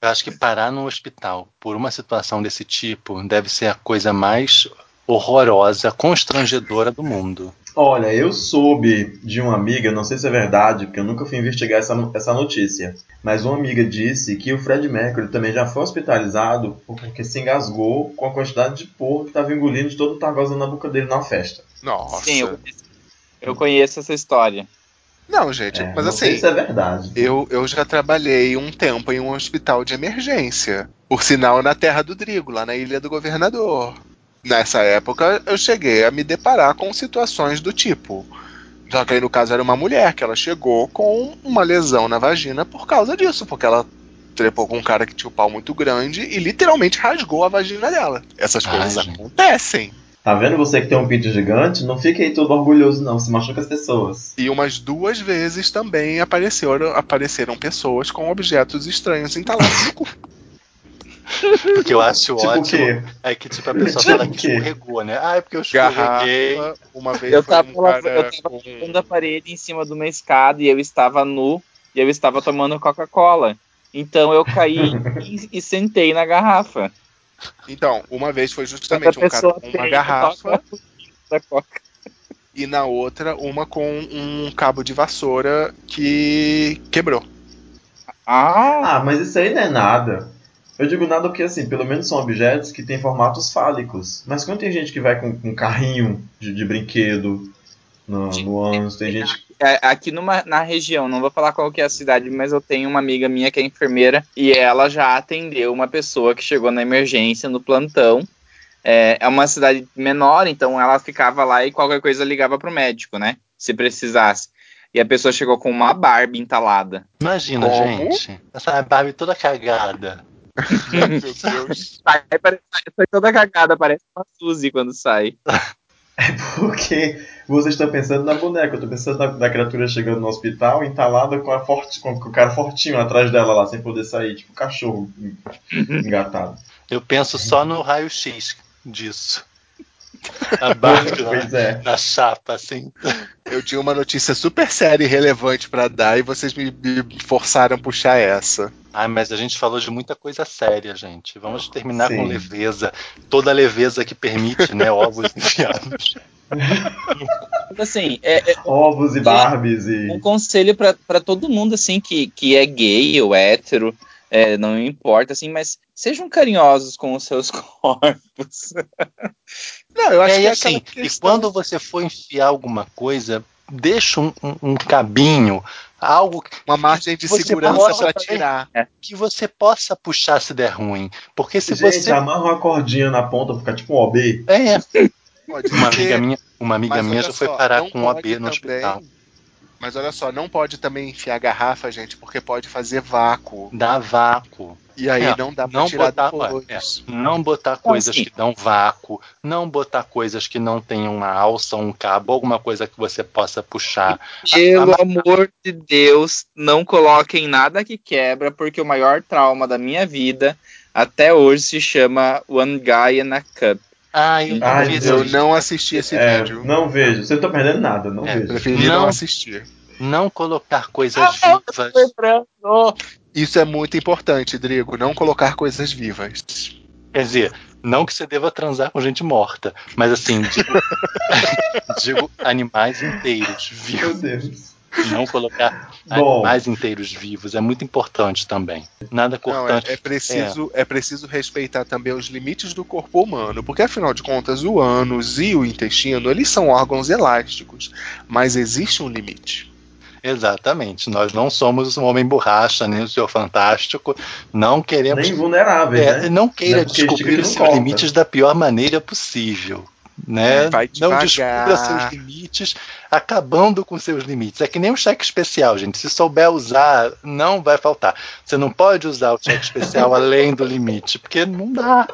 eu acho que parar no hospital por uma situação desse tipo deve ser a coisa mais horrorosa, constrangedora do mundo. Olha, eu soube de uma amiga, não sei se é verdade, porque eu nunca fui investigar essa, essa notícia, mas uma amiga disse que o Fred Mercury também já foi hospitalizado porque se engasgou com a quantidade de porro que estava engolindo de todo o targosa na boca dele na festa. Nossa. Sim, eu, eu conheço essa história. Não, gente, É, mas não sei assim, se é verdade. eu, eu já trabalhei um tempo em um hospital de emergência. Por sinal, na Terra do Drigo, lá na Ilha do Governador. Nessa época, eu cheguei a me deparar com situações do tipo. Só que aí, no caso, era uma mulher que ela chegou com uma lesão na vagina por causa disso, porque ela trepou com um cara que tinha o pau muito grande e literalmente rasgou a vagina dela. Essas Ai, coisas gente. acontecem. Tá vendo você que tem um pinto gigante? Não fique aí todo orgulhoso, não. Se machuca as pessoas. E umas duas vezes também apareceram, apareceram pessoas com objetos estranhos entalados no cu. Porque eu acho Tipo ótimo. É que tipo, a pessoa Tipo fala que escorregou, né? Ah, é porque eu escorreguei. Uma vez Eu tava, um cara eu tava com... pulando a parede em cima de uma escada e eu estava nu e eu estava tomando Coca-Cola. Então eu caí e, e sentei na garrafa. Então, uma vez foi justamente um cara com uma garrafa da Coca. e na outra uma com um cabo de vassoura que quebrou. Ah, Ah, mas isso aí não é nada. Eu digo nada porque, assim, pelo menos são objetos que têm formatos fálicos. Mas quando tem gente que vai com um carrinho de, de brinquedo no, no ônibus, tem gente. é, aqui numa, na região, não vou falar qual que é a cidade, mas eu tenho uma amiga minha que é enfermeira e ela já atendeu uma pessoa que chegou na emergência no plantão. É, é uma cidade menor, então ela ficava lá e qualquer coisa ligava pro médico, né? Se precisasse. E a pessoa chegou com uma Barbie entalada. Imagina, Como? gente. Essa Barbie toda cagada. Meu Deus. Sai, parece, sai toda cagada, parece uma Suzy quando sai. Porque vocês estão pensando na boneca, eu tô pensando na, na criatura chegando no hospital, entalada com, a forte, com, com o cara fortinho atrás dela lá, sem poder sair, tipo cachorro engatado. Eu penso só no raio-x disso. A Barbie lá Pois é. na chapa, assim. Eu tinha uma notícia super séria e relevante pra dar e vocês me, me forçaram a puxar essa. Ah, mas a gente falou de muita coisa séria, gente. Vamos terminar Sim. com leveza. Toda leveza que permite, né? Ovos enfiados. Assim, é, é Ovos e Barbies e. um conselho pra pra todo mundo, assim, que, que é gay ou hétero, é, não importa, assim, mas sejam carinhosos com os seus corpos. Não, eu acho É, que é assim, e quando você for enfiar alguma coisa, deixa um, um- um cabinho, algo uma margem de segurança também- tirar. que você possa puxar se der ruim. Porque se Gente, você. amarra uma cordinha na ponta, fica tipo um OB. É, Pode uma ser, amiga minha, uma amiga mas minha já foi só, parar não com um OB no também- hospital. Mas olha só, não pode também enfiar garrafa, gente, porque pode fazer vácuo. Dá vácuo. E aí É, não dá pra não tirar botar- depois. Não botar coisas assim- que dão vácuo, não botar coisas que não tenham uma alça, um cabo, alguma coisa que você possa puxar. Pelo a- amor de Deus, não coloquem nada que quebra, porque o maior trauma da minha vida até hoje se chama One Guy in a Cup. Ah, eu Ai, vi Eu não assisti esse É, vídeo. não vejo. Você não tá perdendo nada, não É, vejo. Preferi não, Não. assistir. não colocar coisas Ah, vivas. Isso é muito importante, Drigo, não colocar coisas vivas. Quer dizer, não que você deva transar com gente morta, mas assim, digo, digo animais inteiros, Meu vivos. Deus. Não colocar animais inteiros vivos é muito importante também. Nada Não, é, cortante. é preciso, é. preciso respeitar também os limites do corpo humano, porque afinal de contas o ânus e o intestino eles são órgãos elásticos, mas existe um limite. Exatamente. Nós não somos um homem borracha, nem o senhor fantástico. Não queremos. Nem vulneráveis, É, né? não queira Não é descobrir os limites da pior maneira possível. Né? Vai não descubra seus limites acabando com seus limites. É que nem o cheque especial, gente. Se souber usar, não vai faltar. Você não pode usar o cheque especial além do limite, porque não dá.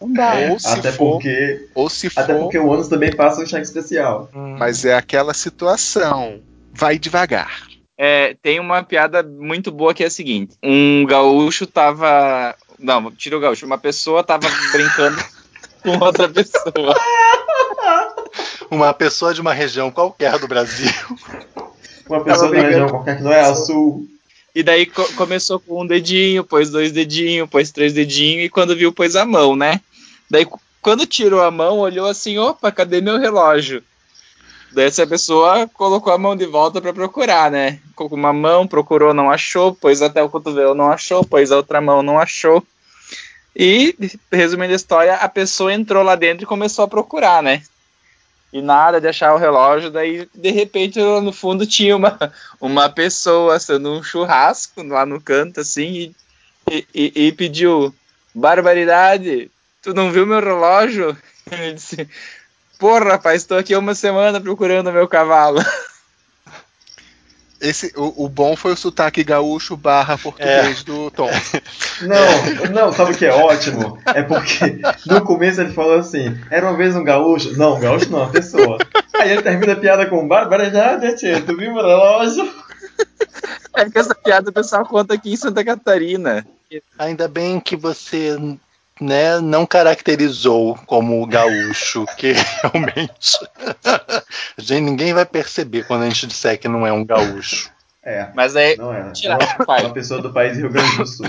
Não dá. Ou se Até for, porque, ou se for, até porque o ônus também passa um cheque especial. Hum. mas é aquela situação. Vai devagar. É, tem uma piada muito boa que é a seguinte: um gaúcho tava. Não, tira o gaúcho. Uma pessoa tava brincando com outra pessoa. Uma pessoa de uma região qualquer do Brasil. Uma pessoa da brigando. região qualquer que não é a sul. E daí co- começou com um dedinho, pôs dois dedinhos, pôs três dedinhos, e quando viu, pôs a mão, né? Daí, quando tirou a mão, olhou assim: opa, cadê meu relógio? Daí essa pessoa colocou a mão de volta pra procurar, né? Colocou uma mão, procurou, não achou, pôs até o cotovelo, não achou, pôs a outra mão, não achou. E, resumindo a história, a pessoa entrou lá dentro e começou a procurar, né? E nada de achar o relógio, daí de repente no fundo tinha uma, uma pessoa assando um churrasco lá no canto, assim, e, e, e pediu: Barbaridade, tu não viu meu relógio? Ele disse: Porra, rapaz, estou aqui uma semana procurando meu cavalo. Esse, o, o bom foi o sotaque gaúcho barra português do Tom. Não, não, sabe o que é ótimo? É porque no começo ele falou assim: era uma vez um gaúcho. Não, um gaúcho não, uma pessoa. Aí ele termina a piada com barbaridade, tia, tu viu meu relógio? É que essa piada o pessoal conta aqui em Santa Catarina. Ainda bem que você né, não caracterizou como gaúcho, que realmente gente, ninguém vai perceber quando a gente disser que não é um gaúcho. É, Mas aí, não é. tirar É uma pessoa do país Rio Grande do Sul.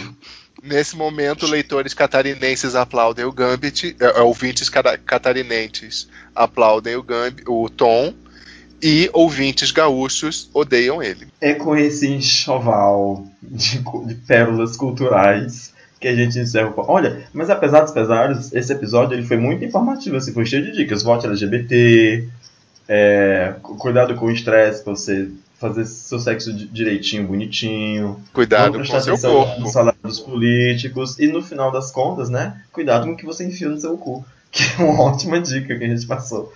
Nesse momento, leitores catarinenses aplaudem o Gambit, é, é, ouvintes catarinenses aplaudem o, Gambit, o Tom, e ouvintes gaúchos odeiam ele. É com esse enxoval de, de pérolas culturais que a gente encerra o... Olha, mas apesar dos pesares, esse episódio ele foi muito informativo, assim, foi cheio de dicas. Vote LGBT, é, cu- cuidado com o estresse pra você fazer seu sexo di- direitinho, bonitinho. Cuidado com seu corpo. no salário dos políticos. E no final das contas, né, cuidado com o que você enfia no seu cu. Que é uma ótima dica que a gente passou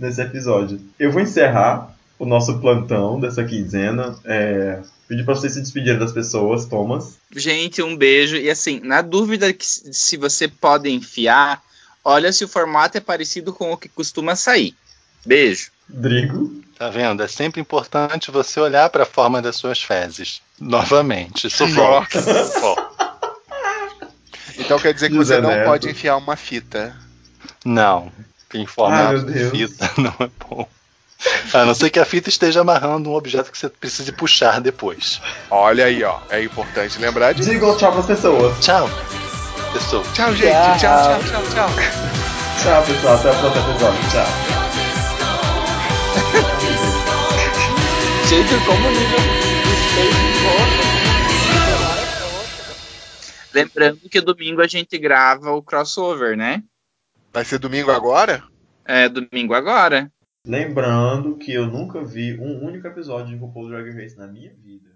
nesse episódio. Eu vou encerrar o nosso plantão dessa quinzena. É, pedir pra vocês se despedirem das pessoas, Thomas. Gente, um beijo. E assim, na dúvida que se você pode enfiar, olha se o formato é parecido com o que costuma sair. Beijo. Drigo. Tá vendo? É sempre importante você olhar para a forma das suas fezes. Novamente, volta. Então quer dizer que José você não Neto. pode enfiar uma fita. Não, em formato meu de fita não é bom. A não ser que a fita esteja amarrando um objeto que você precise puxar depois. Olha aí, ó. É importante lembrar disso. Digam tchau pras pessoas. Tchau, pessoal. Tchau, gente. Tchau, tchau, tchau, tchau. Tchau, pessoal. Até o próximo episódio. Tchau. Gente, como nível Lembrando que domingo a gente grava o crossover, né? Vai ser domingo agora? É domingo agora. Lembrando que eu nunca vi um único episódio de RuPaul's Drag Race na minha vida.